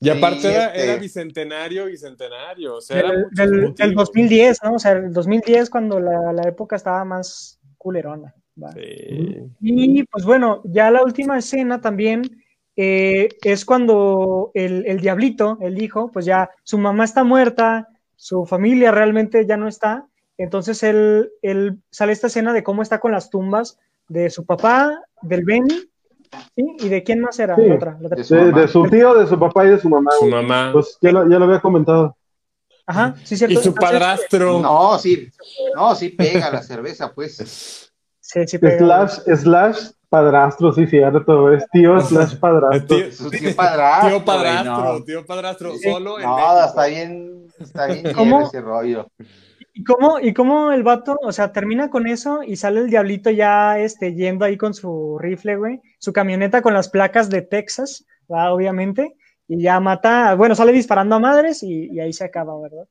Y aparte Sí, era, este- era bicentenario y centenario, o sea, Del, del- motivos. 2010, ¿no? O sea, el 2010 cuando la, la época estaba más culerona. ¿va? Sí. Y pues bueno, ya la última escena también eh, es cuando el, el diablito, el hijo, pues ya su mamá está muerta, su familia realmente ya no está. Entonces él, él sale esta escena de cómo está con las tumbas de su papá, del Benny, ¿sí? ¿Y de quién más era? Sí. La otra, la otra. De su De, su tío, de su papá y de su mamá. Su mamá. Pues ya lo, ya lo había comentado. Ajá, sí, cierto. y su Entonces, padrastro. No, sí, no, sí pega la cerveza, pues. Sí, sí, pega. Slash, slash padrastro, sí, cierto. Es tío slash padrastro. Tío- Su tío padrastro. Tío padrastro, güey, no. tío padrastro, solo en No, México. está bien, está bien ¿Cómo? ese rollo. ¿Y cómo, ¿Y cómo el vato, o sea, termina con eso y sale el diablito ya este, yendo ahí con su rifle, güey, su camioneta con las placas de Texas, ¿va? obviamente, y ya mata, bueno, sale disparando a madres y, y ahí se acaba, ¿verdad?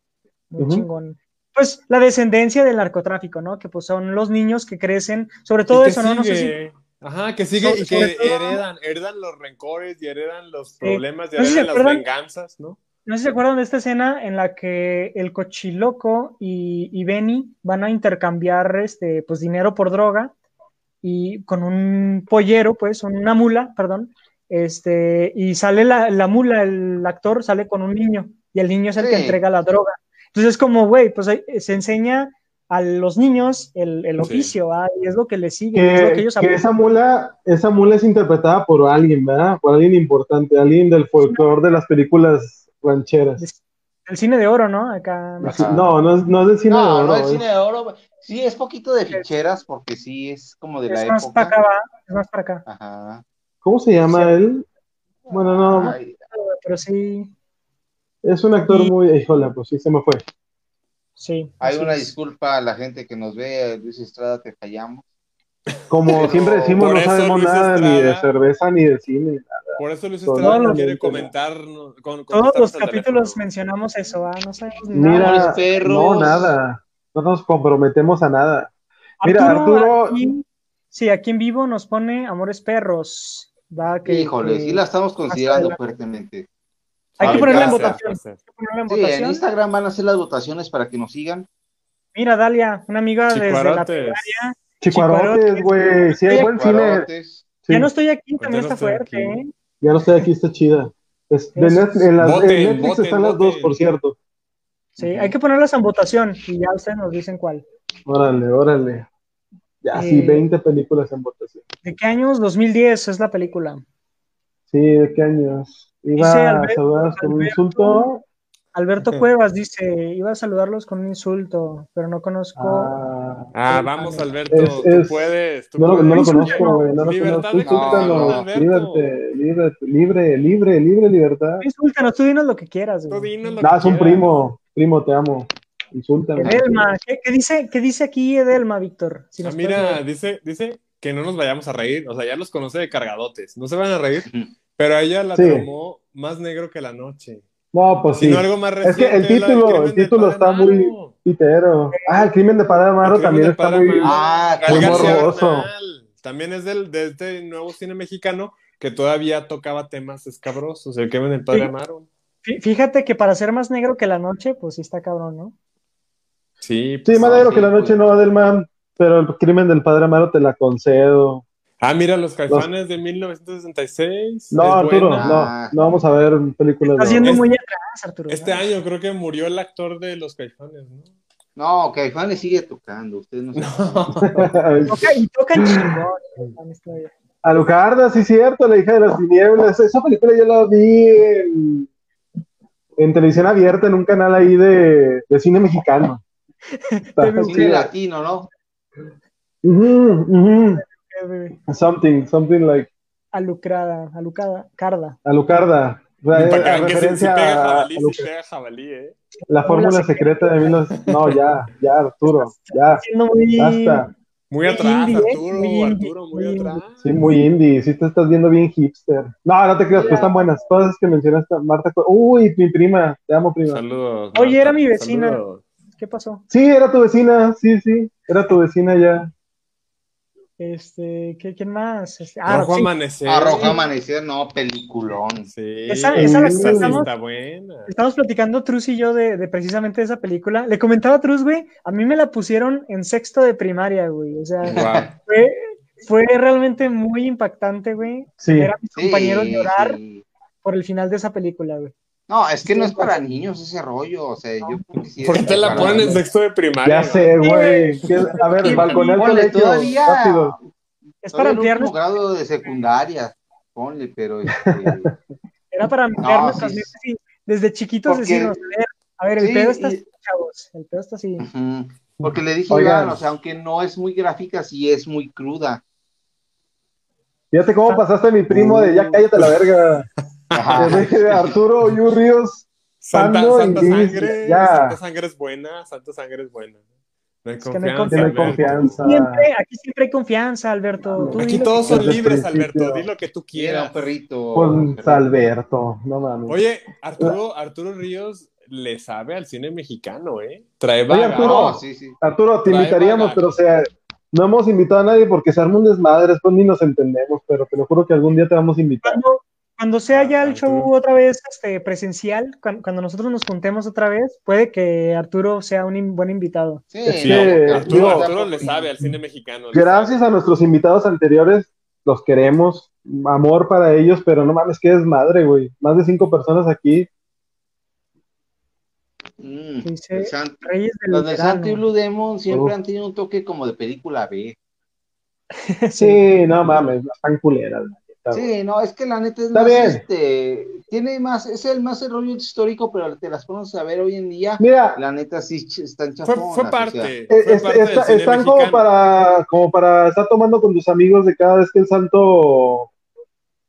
Muy chingón. Pues la descendencia del narcotráfico, ¿no? Que pues son los niños que crecen, sobre todo eso, ¿no? No sé si. Ajá, que sigue Sobre- y que todo- heredan, heredan los rencores y heredan los problemas y No sé si heredan se las acuerdan- venganzas, ¿no? No sé si se acuerdan de esta escena en la que el cochiloco y, y Benny van a intercambiar este, pues, dinero por droga y con un pollero, pues, una mula, perdón, este, y sale la, la mula, el actor sale con un niño y el niño es el que Sí. entrega la droga. Entonces es como, güey, pues se enseña a los niños el, el oficio, y es lo que les sigue, es lo que ellos que aprenden. esa mula, esa mula es interpretada por alguien, ¿verdad? Por alguien importante, alguien del folclore de las películas rancheras. El cine de oro, ¿no? Acá. Ajá. No, no es, no es del cine de oro, no es cine de oro. Sí, es poquito de ficheras porque sí es como de la Es más para época. acá, ¿va? Es más para acá. Ajá. ¿Cómo se llama Sí. él? Bueno, no, Ay, Pero sí. Es un actor Y- muy, híjole, pues sí se me fue. Sí. Hay una es. disculpa a la gente que nos ve, Luis Estrada, te fallamos. Como Pero siempre decimos, no sabemos Luis nada ni de cerveza ni de cine. Por eso Luis. Estrada no quiere comentar. no- con- Todos los capítulos teléfono. mencionamos eso, ah, no sabemos nada. Mira, perros. no, nada. No nos comprometemos a nada. Mira, Arturo- aquí- sí, aquí en vivo nos pone Amores Perros. Va, que, Híjole, que- sí la estamos considerando fuertemente. Hay que ponerla en votación. Sí, en. Instagram van a hacer las votaciones para que nos sigan. Mira, Dalia, una amiga desde la primaria. Chicuarotes, güey. Sí, hay buen cine. Ya no estoy aquí, Pues también está fuerte. ¿eh? ya no estoy aquí, está chida. Es- de Eso. Net- en, las- en Voten, Netflix voten, están las dos, por cierto. Sí, hay que ponerlas en votación y ya ustedes nos dicen cuál. Órale, órale. Ya, sí, Eh, 20 películas en votación. ¿De qué años? 2010 es la película. Sí, ¿de qué años? Iba Dice a Alberto- saludar con un Alberto. insulto. Alberto Cuevas dice, iba a saludarlos con un insulto, pero no conozco. Ah, Ah, vamos, Alberto. Es- tú es- puedes. Tú no, lo, no lo puedes. conozco, güey. No lo Libertad conozco. Líbrete, líbrete, libre, libre, libre, libertad. Insúltanos, tú dinos lo que quieras. Tú güey. dinos lo No, que es un quieras. primo. Primo, te amo. Insúltame. Edelma, ¿qué, qué dice, ¿qué dice aquí Edelma, Víctor? Si Ah, nos puedes mira, dice, dice que no nos vayamos a reír. O sea, ya los conoce de cargadotes. No se van a reír. <laughs> pero a ella la Sí. tomó más negro que la noche. No, pues sí. Sino algo más Es que el reciente, título- el título está muy-. Pitero. Ah, el crimen de Padre Amaro El crimen también está muy. Ah, muy morboso. También es del, de este nuevo cine mexicano que todavía tocaba temas escabrosos. El crimen del padre Sí. Amaro. Fí- Fíjate que para ser más negro que la noche, pues sí está cabrón, ¿no? Sí. Sí, pues, más negro sí, que la noche pues. no, Adelman. Pero el crimen del Padre Amaro te la concedo. Ah, mira, Los Caifanes de 1966. No, Arturo, buena. no, no vamos a ver películas Estás de yendo Es- muy atrás, Arturo. Este ¿no? año creo que murió el actor de Los Caifanes, ¿no? No, Caifanes sigue tocando. Ustedes no, <laughs> Toca- y tocan chingón. Caifanes todavía. Alucarda, sí, cierto, la hija de las tinieblas. Esa película yo la vi en, en televisión abierta, en un canal ahí de, de cine mexicano. <laughs> Está. Cine latino, ¿no? Ujú. Eh, Something, something like Alucrada, alucada, carda. Alucarda. A sí referencia pega a- jabalí, a sí Luc- pega jabalí, ¿eh? la fórmula secreta de 1900. No, ya, ya, Arturo, ya, muy. basta. Muy atrás, indie, ¿eh? Arturo, Muy indie, Arturo, muy muy atrás. Sí, muy indie, sí te estás viendo bien hipster. No, no te creas, pues están buenas. Todas esas que mencionaste, Marta. Co- Uy, mi prima, te amo, prima. Saludos. Oye, Marta, era mi vecina. saludos. ¿Qué pasó? Sí, era tu vecina, sí, sí, era tu vecina ya. Este, ¿qué, ¿quién más? Este, ah, Rojo sí, Amanecer. Arroja Amanecer, no, peliculón. Sí, Esa- esa la estamos- está buena. Estamos platicando Truz y yo de, de precisamente esa película. Le comentaba a Truz, güey, a mí me la pusieron en sexto de primaria, güey. O sea, fue, fue realmente muy impactante, güey. Sí. Ver a mis Sí, compañeros llorar sí. por el final de esa película, güey. No, es que no es para niños ese rollo. O sea, yo creo que sí es ¿Por qué te la ponen en sexto de primaria? Ya sé, güey. ¿Qué- A ver, ponle colegio, todavía, rápido. Es para ampliar, el último grado de secundaria. Ponle, pero este, era para ampliar No, nuestras sí, mentes y desde chiquitos Porque- decirnos, a ver, a ver, el Sí, pedo está y- así, chavos, el pedo está así. porque le dije, Oigan. O sea, aunque no es muy gráfica, sí es muy cruda. Fíjate cómo pasaste mi primo de ya cállate la verga. De Arturo Ríos. Santa, Sangre. ya. Santa Sangre es buena. Santa Sangre es buena. No hay Es que no hay confianza. Siempre, aquí siempre hay confianza, Alberto. Tú Aquí todos son libres, principio. Alberto. Di lo que tú Quiera quieras. perrito. Pues Alberto, no mames. Oye, Arturo, Arturo Ríos le sabe al cine mexicano, ¿eh? Trae Oye, vaga. Arturo. Sí, sí. Arturo, te Trae invitaríamos, pero o sea, no hemos invitado a nadie porque se arma un desmadre, después ni nos entendemos, pero te lo juro que algún día te vamos a invitar. Cuando, cuando sea ya el Arturo. show otra vez este, presencial, cuan- cuando, nosotros nos juntemos otra vez, puede que Arturo sea un in- buen invitado. Sí, Es Sí, que, Arturo, digo, Arturo le sabe al cine mexicano. Gracias sabe. a nuestros invitados anteriores, los queremos, amor para ellos, pero no mames, qué desmadre, güey. Más de cinco personas aquí. Mm, Dice Reyes del Los de. Santo y Blue Demon siempre Uf. han tenido un toque como de película B. <laughs> Sí, no mames, están culeras. La. Sí, no, es que la neta es Está más, bien. este, tiene más, es el más el rollo histórico, pero te las pones a ver hoy en día, Mira, la neta sí están Fue, chafonas. fue parte. sea, eh, fue es- parte está- están como para, como para estar tomando con tus amigos de cada vez que el santo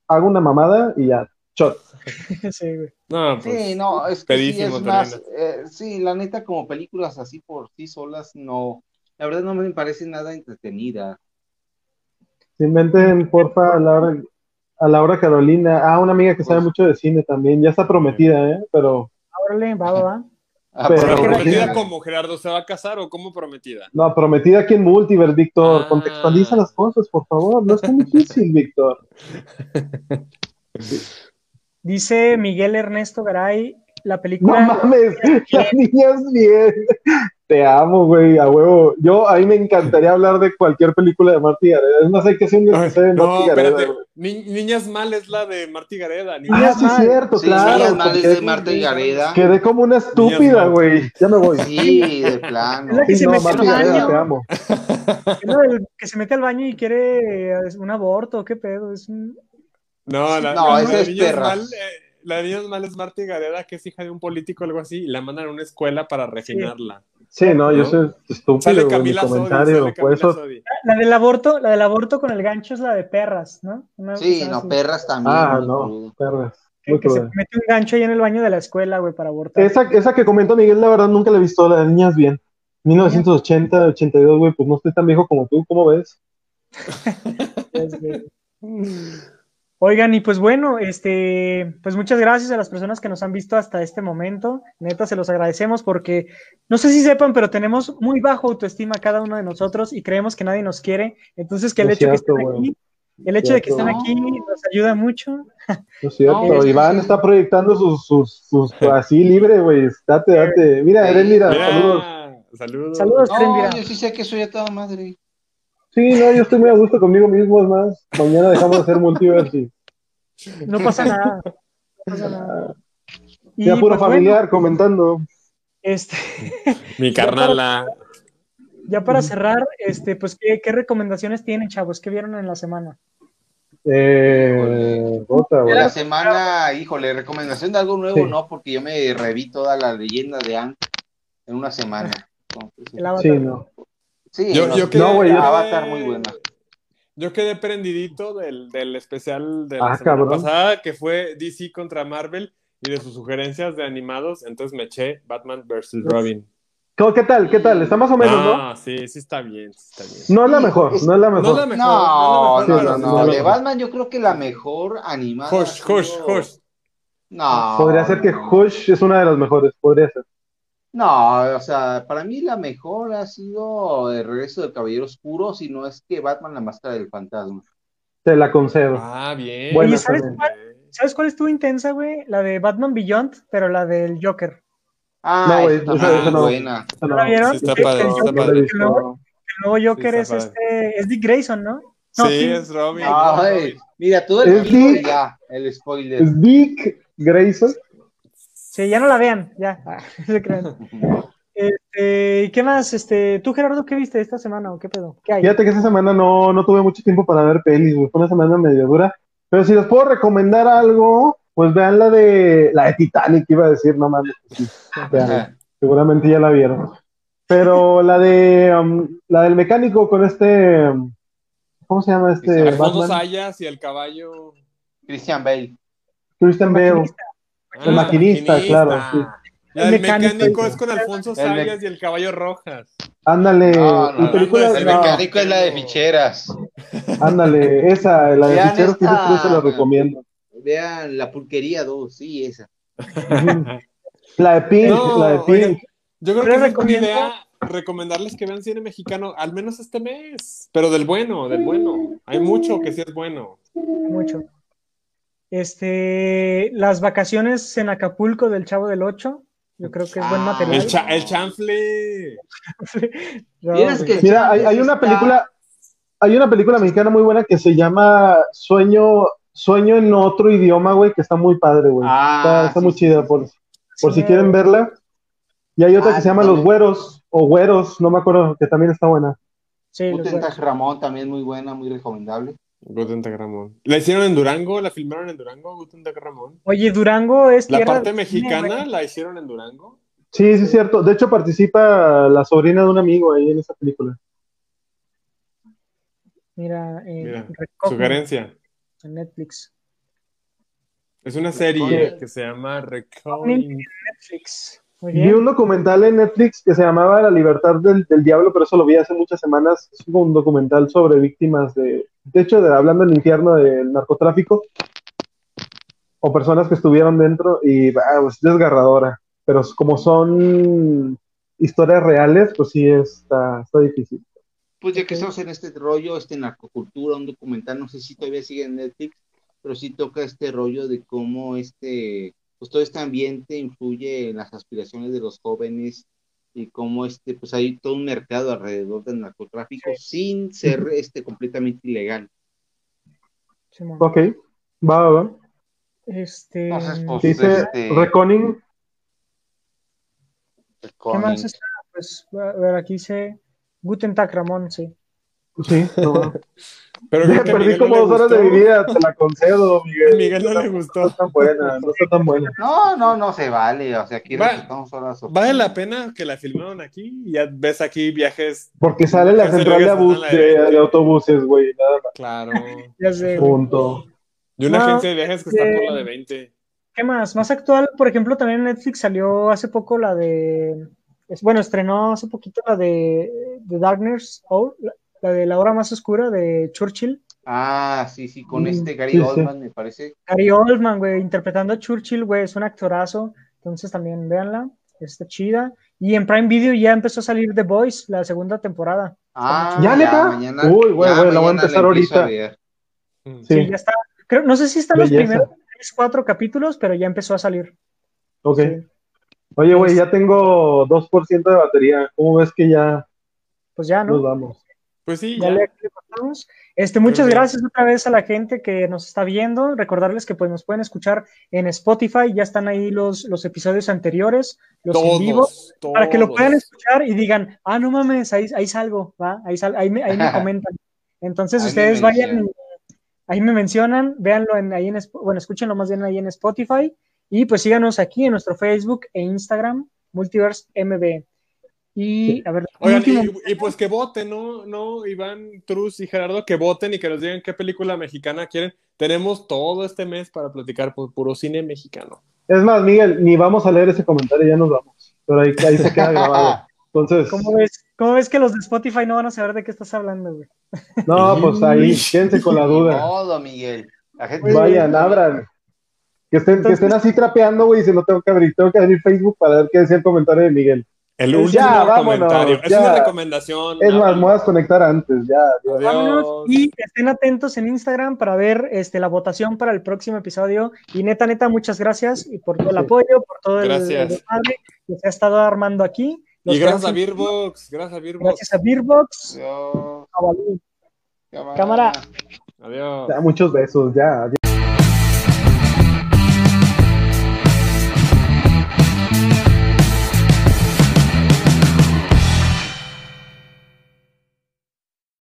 haga una mamada y ya, shot. <laughs> Sí, güey. No, pues. Sí, no, es que sí es más, eh, sí, la neta, como películas así por sí solas, no, la verdad no me parece nada entretenida. Se inventen, porfa, a Laura, a Laura Carolina. Ah, una amiga que sabe mucho de cine también. Ya está prometida, ¿eh? Pero, Órale, va, va, va. Ah, Pero- prometida sí. como Gerardo se va a casar o como prometida. no, prometida aquí en Multiverse, Víctor. Ah. Contextualiza las cosas, por favor. No es tan difícil, <laughs> Víctor. Dice Miguel Ernesto Garay, la No película. mames, las niñas bien. Te amo, güey, a huevo. Yo, a mí me encantaría hablar de cualquier película de Marty Gareda. Es más, hay que hacer un episodio de no, Marty Gareda, espérate. güey. Ni- Niñas Mal es la de Marty Gareda. Ah, Niñas sí, Mal. cierto, Sí, claro. Niñas Mal es de y Gareda. Quedé como una estúpida, güey. Ya me voy. Sí, de plano. Es la que Sí, se no, mete Marty al Gareda, baño. te amo. Es que se mete al baño y quiere eh, un aborto, ¿qué pedo? Es un... No, la, No, de es perra. Mal, eh, la de Niñas Mal es Marty Gareda, que es hija de un político o algo así, y la mandan a una escuela para refinarla. Sí, no, yo ¿No? soy estúpido, Sale Camila Sodi, comentario. sale Camila eso, Sodi. La del aborto, la del aborto con el gancho es la de perras, ¿no? Una Sí, no, así. perras también. ah, no, perras. Que, Muy que se mete un gancho ahí en el baño de la escuela, güey, para abortar. Esa, esa que comentó Miguel, la verdad nunca la he visto, la de Niñas Bien. 1980, 82, güey, pues no estoy tan viejo como tú, ¿cómo ves? <laughs> <laughs> Oigan, y pues bueno, este, pues muchas gracias a las personas que nos han visto hasta este momento. Neta, se los agradecemos porque no sé si sepan, pero tenemos muy bajo autoestima cada uno de nosotros y creemos que nadie nos quiere. Entonces, que el hecho de que cierto, estén aquí, el hecho de que Cierto. estén aquí nos ayuda mucho. No es cierto, No, Iván está proyectando sus, sus, sus <laughs> así libre, güey. Date, date. Mira. Erendira, Mira, saludos. saludos. Saludos. No, yo sí sé que soy a toda madre. Sí, no, yo estoy muy a gusto conmigo mismo, es más. Mañana dejamos de hacer multiverse. y No pasa nada. No pasa nada. Y, Ya puro pues, bueno, familiar comentando. este, <laughs> Mi <laughs> carnala. ya para cerrar, este, pues, ¿qué, qué recomendaciones tienen, chavos? ¿Qué vieron en la semana? Eh, otra, De güey. la semana, híjole, recomendación de algo nuevo, Sí. no, porque yo me reví toda la leyenda de Anne en una semana. Entonces, El Avatar. Sí, no. Sí, Yo- no, yo quedé- No, güey, yo- Avatar muy buena. Yo quedé prendidito del, del especial de la Ah, semana cabrón. pasada, que fue DC contra Marvel y de sus sugerencias de animados, entonces me eché Batman vs. Robin. ¿Cómo- ¿Qué tal? ¿Qué tal? Está más o menos, ¿no? Ah, sí, sí está bien, sí está bien. No es la mejor, no es la No mejor. la mejor, No, no no, es la mejor, no, no, De. Batman yo creo que la mejor animada. Hush, hush, hush. No. Podría ser que no. Hush es una de las mejores, podría ser. No, o sea, para mí la mejor ha sido el regreso del Caballero Oscuro, si no es que Batman la máscara del fantasma. Te la concedo. Ah, bien. ¿sabes cuál? ¿Sabes cuál estuvo intensa, güey? La de Batman Beyond, pero la del Joker. Ah, No, güey, esa esa- también esa es no. buena. No. ¿La vieron? Sí, está padre, el está Joker- padre. El nuevo, el nuevo Joker Sí, es padre. este, es Dick Grayson, ¿no? No, sí, sí. es Robin. Ay, mira, todo el Es giro y Dick. ya, el spoiler. Es Dick Grayson. Sí, ya no la vean, ya. Ah, <laughs> se crean. Este, ¿y qué más? Este, ¿tú, Gerardo, qué viste esta semana o qué pedo? ¿Qué hay? Fíjate que esta semana no, no tuve mucho tiempo para ver pelis, güey. Fue una semana medio dura. Pero si les puedo recomendar algo, pues vean la de la de Titanic, iba a decir, no mames. pues sí, vean, seguramente ya la vieron. Pero la de um, la del mecánico con este ¿cómo se llama este Alfonso? Sayas y el caballo. Christian Bale. Christian Bale. Maquinista. El maquinista, claro, sí. El mecánico. mecánico es con Alfonso me- Sayas y el caballo Rojas. Ándale, No, no, películas, El no, mecánico es la de <laughs> ficheras. ándale, esa, la de que esta. yo se la recomiendo. Vean La Pulquería 2, sí, esa. La de Pink, No, la de oigan, Pink. Yo creo que es buena recomiendo- idea recomendarles que vean cine mexicano, al menos este mes, pero del bueno, del bueno. Hay mucho que sí es bueno. Mucho. Este, las vacaciones en Acapulco del Chavo del Ocho, yo creo que es buen Ah, material. El, cha- el chanfle. <laughs> No, que- Mira, hay, hay una película, hay una película mexicana muy buena que se llama Sueño, Sueño en otro idioma, güey, que está muy padre, güey. Ah, está está sí, muy chida, por, sí. por si quieren verla. Y hay otra Ah, que se llama también. Los Güeros, o Güeros, no me acuerdo, que también está buena. Sí, Ramón también muy buena, muy recomendable. Guten Tag Ramón. ¿La hicieron en Durango? ¿La filmaron en Durango? Guten Tag Ramón. Oye, Durango es ¿La tierra parte de mexicana la hicieron en Durango? Sí, sí, es cierto. De hecho, participa la sobrina de un amigo ahí en esa película. Mira, eh, Mira, Sugerencia. en Netflix. Es una serie que se llama Reconing. Netflix. Vi un documental en Netflix que se llamaba La libertad del, del diablo, pero eso lo vi hace muchas semanas. Es un documental sobre víctimas de, de hecho, de, hablando del infierno del narcotráfico o personas que estuvieron dentro y ah, pues, desgarradora. Pero como son historias reales, pues sí está, está difícil. Pues ya que estamos en este rollo, este narcocultura, un documental, no sé si todavía sigue en Netflix, pero sí toca este rollo de cómo este, pues todo este ambiente influye en las aspiraciones de los jóvenes y cómo este, pues hay todo un mercado alrededor del narcotráfico sin ser este completamente ilegal. Simón. Ok, va, va, va. Este, Entonces, pues, Dice este, Reconing, ¿qué más está? Pues, a ver, aquí dice Guten Tag, Ramón, sí. Sí, no. <laughs> Pero Ya perdí Miguel no como dos horas de mi vida, te la concedo, Miguel. Miguel no le No gustó. está tan buena, no está tan buena. No, no, no se vale, o sea, aquí Va- respetamos ahora las Vale la pena que la filmaron aquí y ya ves aquí viajes. Porque sale la central de, abus- la de, autobuses, güey, nada más. Claro. <laughs> Ya sé. güey. Punto. Y una No, agencia de viajes que está por la de 20. ¿Qué más? Más actual, por ejemplo, también Netflix salió hace poco la de. Bueno, estrenó hace poquito la de, de Darkness Hour, la, de la hora más oscura de Churchill. Ah, sí, sí, con Mm, este Gary sí, sí. Oldman, me parece. Gary Oldman, güey, interpretando a Churchill, güey, es un actorazo. Entonces también véanla, está chida. Y en Prime Video ya empezó a salir The Voice, la segunda temporada. Ah, ¿Ya, neta? mañana. Uy, güey, güey, la voy a empezar ahorita. a. Mm. Sí, Sí, ya está. Creo, no sé si están los primeros tres, cuatro capítulos, pero ya empezó a salir. ok. Sí. Oye, güey, ya tengo 2% de batería. ¿Cómo ves que ya Pues ya, ¿no? nos vamos? Pues sí, Ya le. Este, muchas gracias otra vez a la gente que nos está viendo. Recordarles que pues, nos pueden escuchar en Spotify. Ya están ahí los, los episodios anteriores, los en vivo, Todos, para que lo todos. puedan escuchar y digan, ah, no mames, ahí, ahí salgo, ¿va? Ahí, sal- ahí, me, ahí me <laughs> comentan. Entonces Ahí ustedes vayan, ahí me mencionan, véanlo en, ahí en, bueno, escúchenlo más bien ahí en Spotify y pues síganos aquí en nuestro Facebook e Instagram, Multiverse MB. Y, a ver, un Oigan, último- y, y pues que voten, ¿no? ¿no? Iván, Truz y Gerardo, que voten y que nos digan qué película mexicana quieren. Tenemos todo este mes para platicar por puro cine mexicano. Es más, Miguel, ni vamos a leer ese comentario, ya nos vamos. Pero ahí, ahí se queda grabado. <laughs> Entonces, ¿Cómo ves, ¿Cómo ves que los de Spotify no van a saber de qué estás hablando, güey? no, pues ahí, quédense con la duda. modo, Miguel. La gente Vayan, abran. Que estén, que estén así trapeando, güey, y si no tengo que abrir, tengo que abrir Facebook para ver qué decía el comentario de Miguel. El Ya, último vámonos, comentario. Es una recomendación. Es más, me voy a desconectar antes, ya. adiós. Vámonos y estén atentos en Instagram para ver este, la votación para el próximo episodio. Y neta, neta, muchas gracias y por todo el Sí. apoyo, por todo el, Gracias. el desmadre que se ha estado armando aquí. Los Y gracias a Beerbox. Gracias a Beerbox. Gracias a Beerbox. Adiós. Cámara. Cámara. Adiós. Ya, muchos besos, ya. adiós.